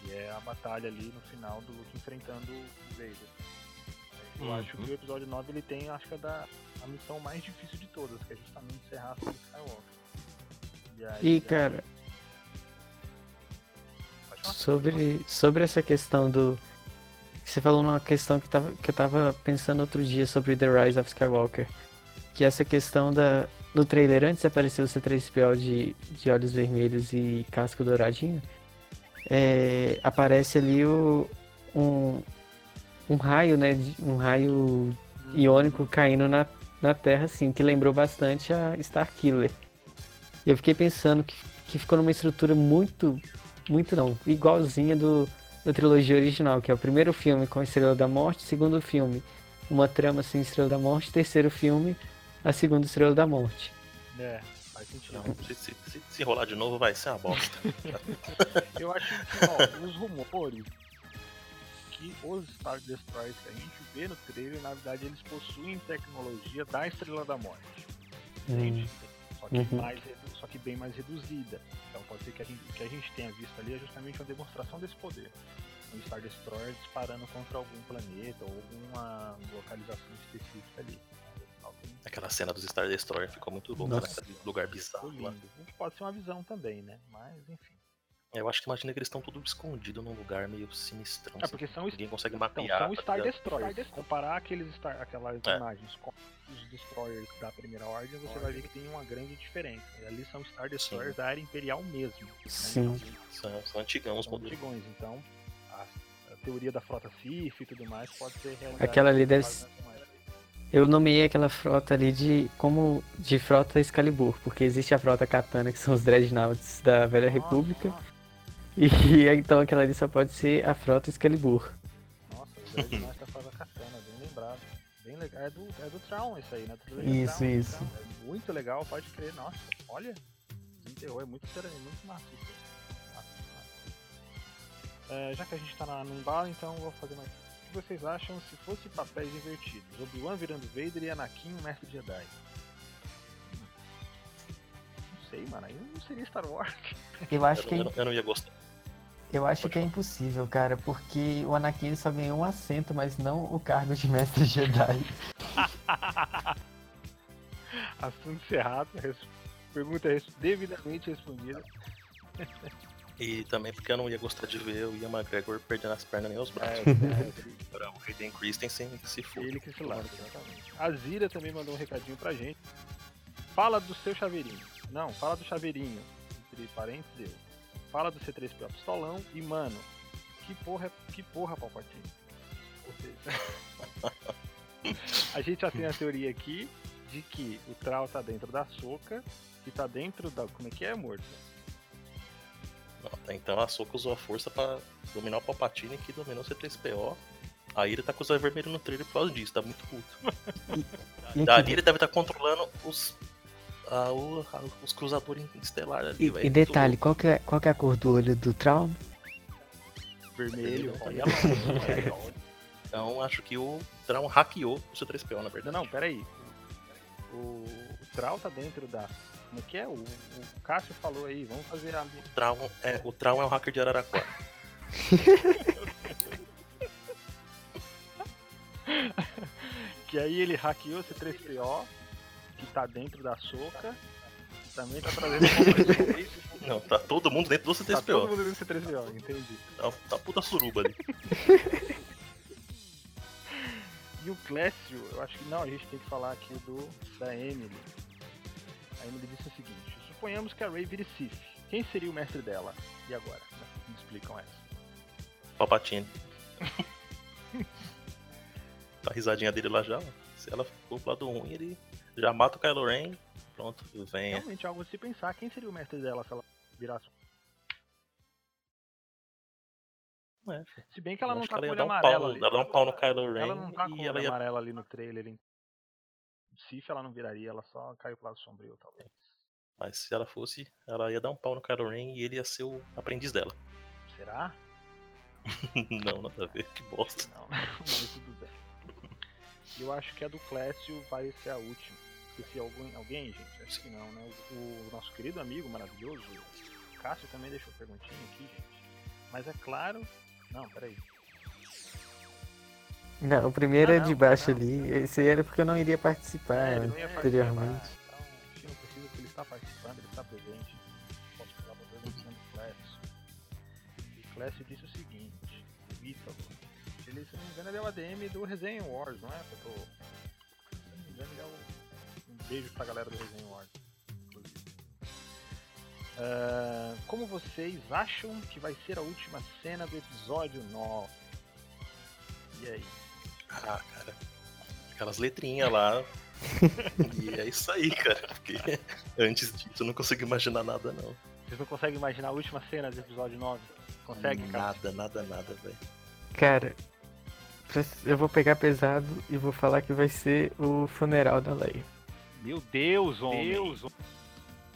Que é a batalha ali no final do Luke enfrentando o Vader. Eu uhum. acho que o episódio 9 ele tem, acho que é da, a missão mais difícil de todas, que é justamente encerrar a Skywalker. E, aí, e cara, sobre, sobre essa questão do. Você falou uma questão que, tava, que eu tava pensando outro dia sobre The Rise of Skywalker. Que essa questão da. No trailer, antes apareceu o C3PO de, de olhos vermelhos e casco douradinho. É, aparece ali o, um, um raio, né? Um raio iônico caindo na, na Terra, assim, que lembrou bastante a Starkiller. E eu fiquei pensando que, que ficou numa estrutura muito, muito não, igualzinha do, da trilogia original, que é o primeiro filme com a Estrela da Morte, segundo filme, uma trama sem Estrela da Morte, terceiro filme, a segunda Estrela da Morte. É, faz sentido. Não, se, se, se, se rolar de novo vai ser uma bosta. eu acho que, ó, os rumores que os Star Destroyers que a gente vê no trailer, na verdade, eles possuem tecnologia da Estrela da Morte. Entende? Só que, uhum. mais, só que bem mais reduzida. Então pode ser que a, gente, que a gente tenha visto ali é justamente uma demonstração desse poder. Um Star Destroyer disparando contra algum planeta ou alguma localização específica ali. Aquela cena dos Star Destroyer ficou muito louca, naquele lugar bizarro. Lá. Pode ser uma visão também, né? Mas enfim. Eu acho que imagina que eles estão tudo escondido num lugar meio sinistrão. É porque são ninguém consegue mapear. Então, são Star Destroyers. Comparar aqueles Star, aquelas é. imagens com os Destroyers da Primeira Ordem, você vai ver que tem uma grande diferença. E ali são Star Destroyers Sim. da era imperial mesmo. Né? Sim. Então, são, são antigãos, são antigões. Então, a, a, teoria da frota Sif e tudo mais pode ser realidade. Aquela ali deve eu nomeei aquela frota ali de como de frota Excalibur, porque existe a frota Katana, que são os Dreadnoughts da Velha nossa, República. Nossa. E então aquela ali só pode ser a frota Excalibur. Nossa, o Dreadnought tá fazendo katana, bem lembrado. Bem legal. É do, é do Traum isso aí, né? Isso, Traum, isso. Traum. É muito legal, pode crer. Nossa, olha. Desenterrou, é muito, é muito massa isso. É, já que a gente tá na, no embalo, então vou fazer mais. O que vocês acham se fosse papéis invertidos? Obi-Wan virando Vader e Anakin um mestre Jedi? Não sei, mano. Aí não seria Star Wars. Eu acho que. Eu não, eu não ia gostar. Eu acho que é impossível, cara, porque o Anakin só ganhou um assento, mas não o cargo de mestre Jedi. Assunto encerrado, pergunta devidamente respondida. E também porque eu não ia gostar de ver o Ian McGregor perdendo as pernas nem os braços. É, é, Para o Hayden Christensen que se for. Ele que se exatamente. A Zira também mandou um recadinho pra gente. Fala do seu chaveirinho. Não, fala do chaveirinho. Entre parênteses, fala do C3PO pistolão e, mano, que porra, que porra, Palpatine. Ou seja, a gente já tem a teoria aqui de que o Trau tá dentro da soca e tá dentro da. Como é que é, morto? Então a Soca usou a força para dominar o Palpatine que dominou o C3PO. Aí ele tá com o zóio vermelho no trailer por causa disso, tá muito puto. Daí ele deve estar tá controlando os a, o, a, os cruzadores estelares ali, E, e detalhe, qual que, é, qual que é a cor do olho do Traum? Vermelho. então acho que o Traum hackeou o seu 3PO, na verdade. Não, não, peraí. O, o Trau tá dentro da. Como é que é? O, o Cássio falou aí, vamos fazer a. O Trau é, o Trau é um hacker de Araraquara. que aí ele hackeou o C3PO, que tá dentro da soca, também tá trazendo Não, tá todo mundo dentro do C3PO. Tá todo mundo dentro do C3PO, entendi. Tá, tá puta suruba ali. e o Clécio, eu acho que não, a gente tem que falar aqui do da Emily. A Emily disse o seguinte: suponhamos que a Ray vire Sif. Quem seria o mestre dela? E agora? Me explicam essa. Palpatine. tá a risadinha dele lá já. Se ela for pro lado ruim, ele já mata o Kylo Ren. Pronto, venha. Realmente algo a se pensar. Quem seria o mestre dela se ela virasse? É, se bem que ela não tá com o olho amarelo. Um ela dá um pau no Kylo Ren. Ela não tá com o olho ia... amarelo ali no trailer. Hein? Sif ela não viraria, ela só caiu pro lado sombrio, talvez. Mas se ela fosse, ela ia dar um pau no Kylo Ren e ele ia ser o aprendiz dela. Será? não, nada a ver, que bosta. Não, mas tudo bem. Eu acho que a do Clécio vai ser a última. Esqueci alguém, alguém, gente? Acho que não, né? O, o nosso querido amigo maravilhoso, o Cássio também deixou perguntinha aqui, gente. Mas é claro. Não, peraí. Não, o primeiro ah, é de baixo não. ali. Esse era porque eu não iria participar é, anteriormente. Participar. Então, não precisa que ele está participando, ele está presente. Posso falar para perguntinha do Clécio. E Clécio disse o seguinte: Ítalo. Ele, se não me engano, ele é o ADM do Resenha Wars, não é? Eu tô... Se não me engano, ele é o beijo pra galera do Resenha Wars. Uh, como vocês acham que vai ser a última cena do episódio 9? E aí? Ah, cara. Aquelas letrinhas lá. e é isso aí, cara. Porque antes disso eu não consigo imaginar nada, não. Vocês não conseguem imaginar a última cena do episódio 9? Conseguem, cara? Nada, nada, nada, velho. Cara, eu vou pegar pesado e vou falar que vai ser o funeral da Leia. Meu Deus, homem. Deus.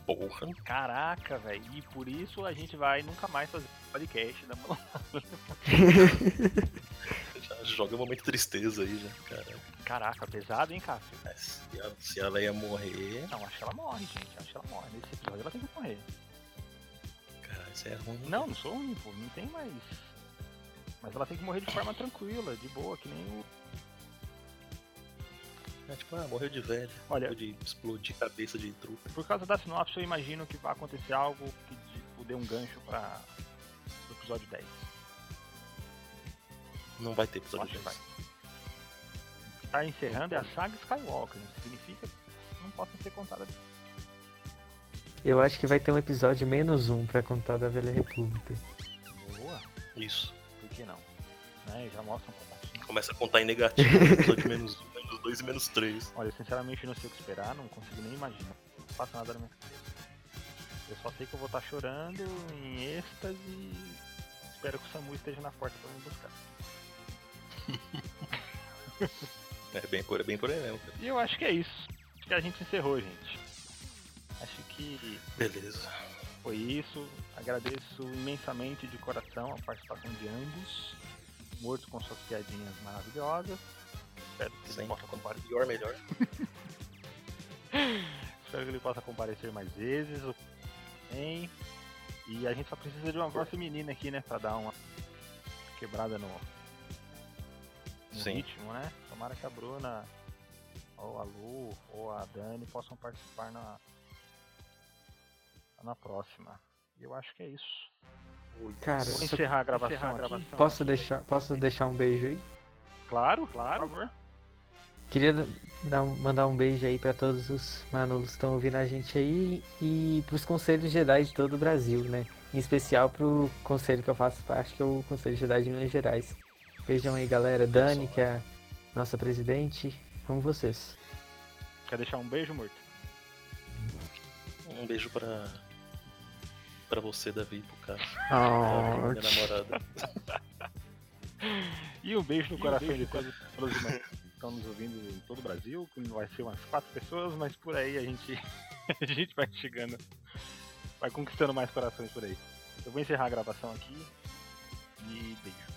Porra. Caraca, velho. E por isso a gente vai nunca mais fazer podcast da mão. já joga um momento de tristeza aí, já, cara. Caraca, pesado, hein, Cássio? É, se, ela, se ela ia morrer. Não, acho que ela morre, gente. Acho que ela morre. Nesse episódio ela tem que morrer. Cara, isso é ruim. Não, não sou ruim, pô. Não tem mais. Mas ela tem que morrer de forma tranquila, de boa, que nem o é tipo, ah, morreu de velho. Olha, de explodir cabeça de trupe. Por causa da sinopse, eu imagino que vai acontecer algo que tipo, dê um gancho para o episódio 10. Não vai ter episódio 10. Vai. Tá encerrando é a saga Skywalker. Não significa que não possa ser contada. Eu acho que vai ter um episódio menos um para contar da Velha República. Boa. Isso. Por que não? Né? Já mostra um Começa a contar em negativo, episódio menos 1 menos 2 e menos 3. Olha, sinceramente não sei o que esperar, não consigo nem imaginar. Não passa nada na minha cabeça. Eu só sei que eu vou estar chorando em êxtase e espero que o Samu esteja na porta pra me buscar. é bem por, é bem por aí mesmo, cara. E eu acho que é isso. Acho que a gente encerrou, gente. Acho que. Beleza. Foi isso. Agradeço imensamente de coração a participação de ambos. Morto com suas piadinhas maravilhosas. Espero que ele possa comparecer. Pior, melhor. Espero que ele possa comparecer mais vezes. Hein? E a gente só precisa de uma voz feminina aqui, né? Pra dar uma quebrada no, no ritmo, né? Tomara que a Bruna, ou a Lu, ou a Dani possam participar na, na próxima. Eu acho que é isso. Cara, Vou encerrar a gravação. Encerrar a gravação posso, deixar, posso deixar um beijo aí? Claro, claro. Por favor. Queria dar, mandar um beijo aí para todos os Manolos que estão ouvindo a gente aí e para os conselhos Jedi de todo o Brasil, né? Em especial para o conselho que eu faço parte, que é o Conselho Jedi de Minas Gerais. Beijão aí, galera. Dani, que é a nossa presidente. Vamos vocês. Quer deixar um beijo, Morto? Um beijo para para você, Davi, pro cara. Oh, minha namorada. e um beijo no e coração um beijo de todos, todos os estão nos ouvindo em todo o Brasil, que vai ser umas quatro pessoas, mas por aí a gente, a gente vai chegando, vai conquistando mais corações por aí. Eu vou encerrar a gravação aqui e beijo.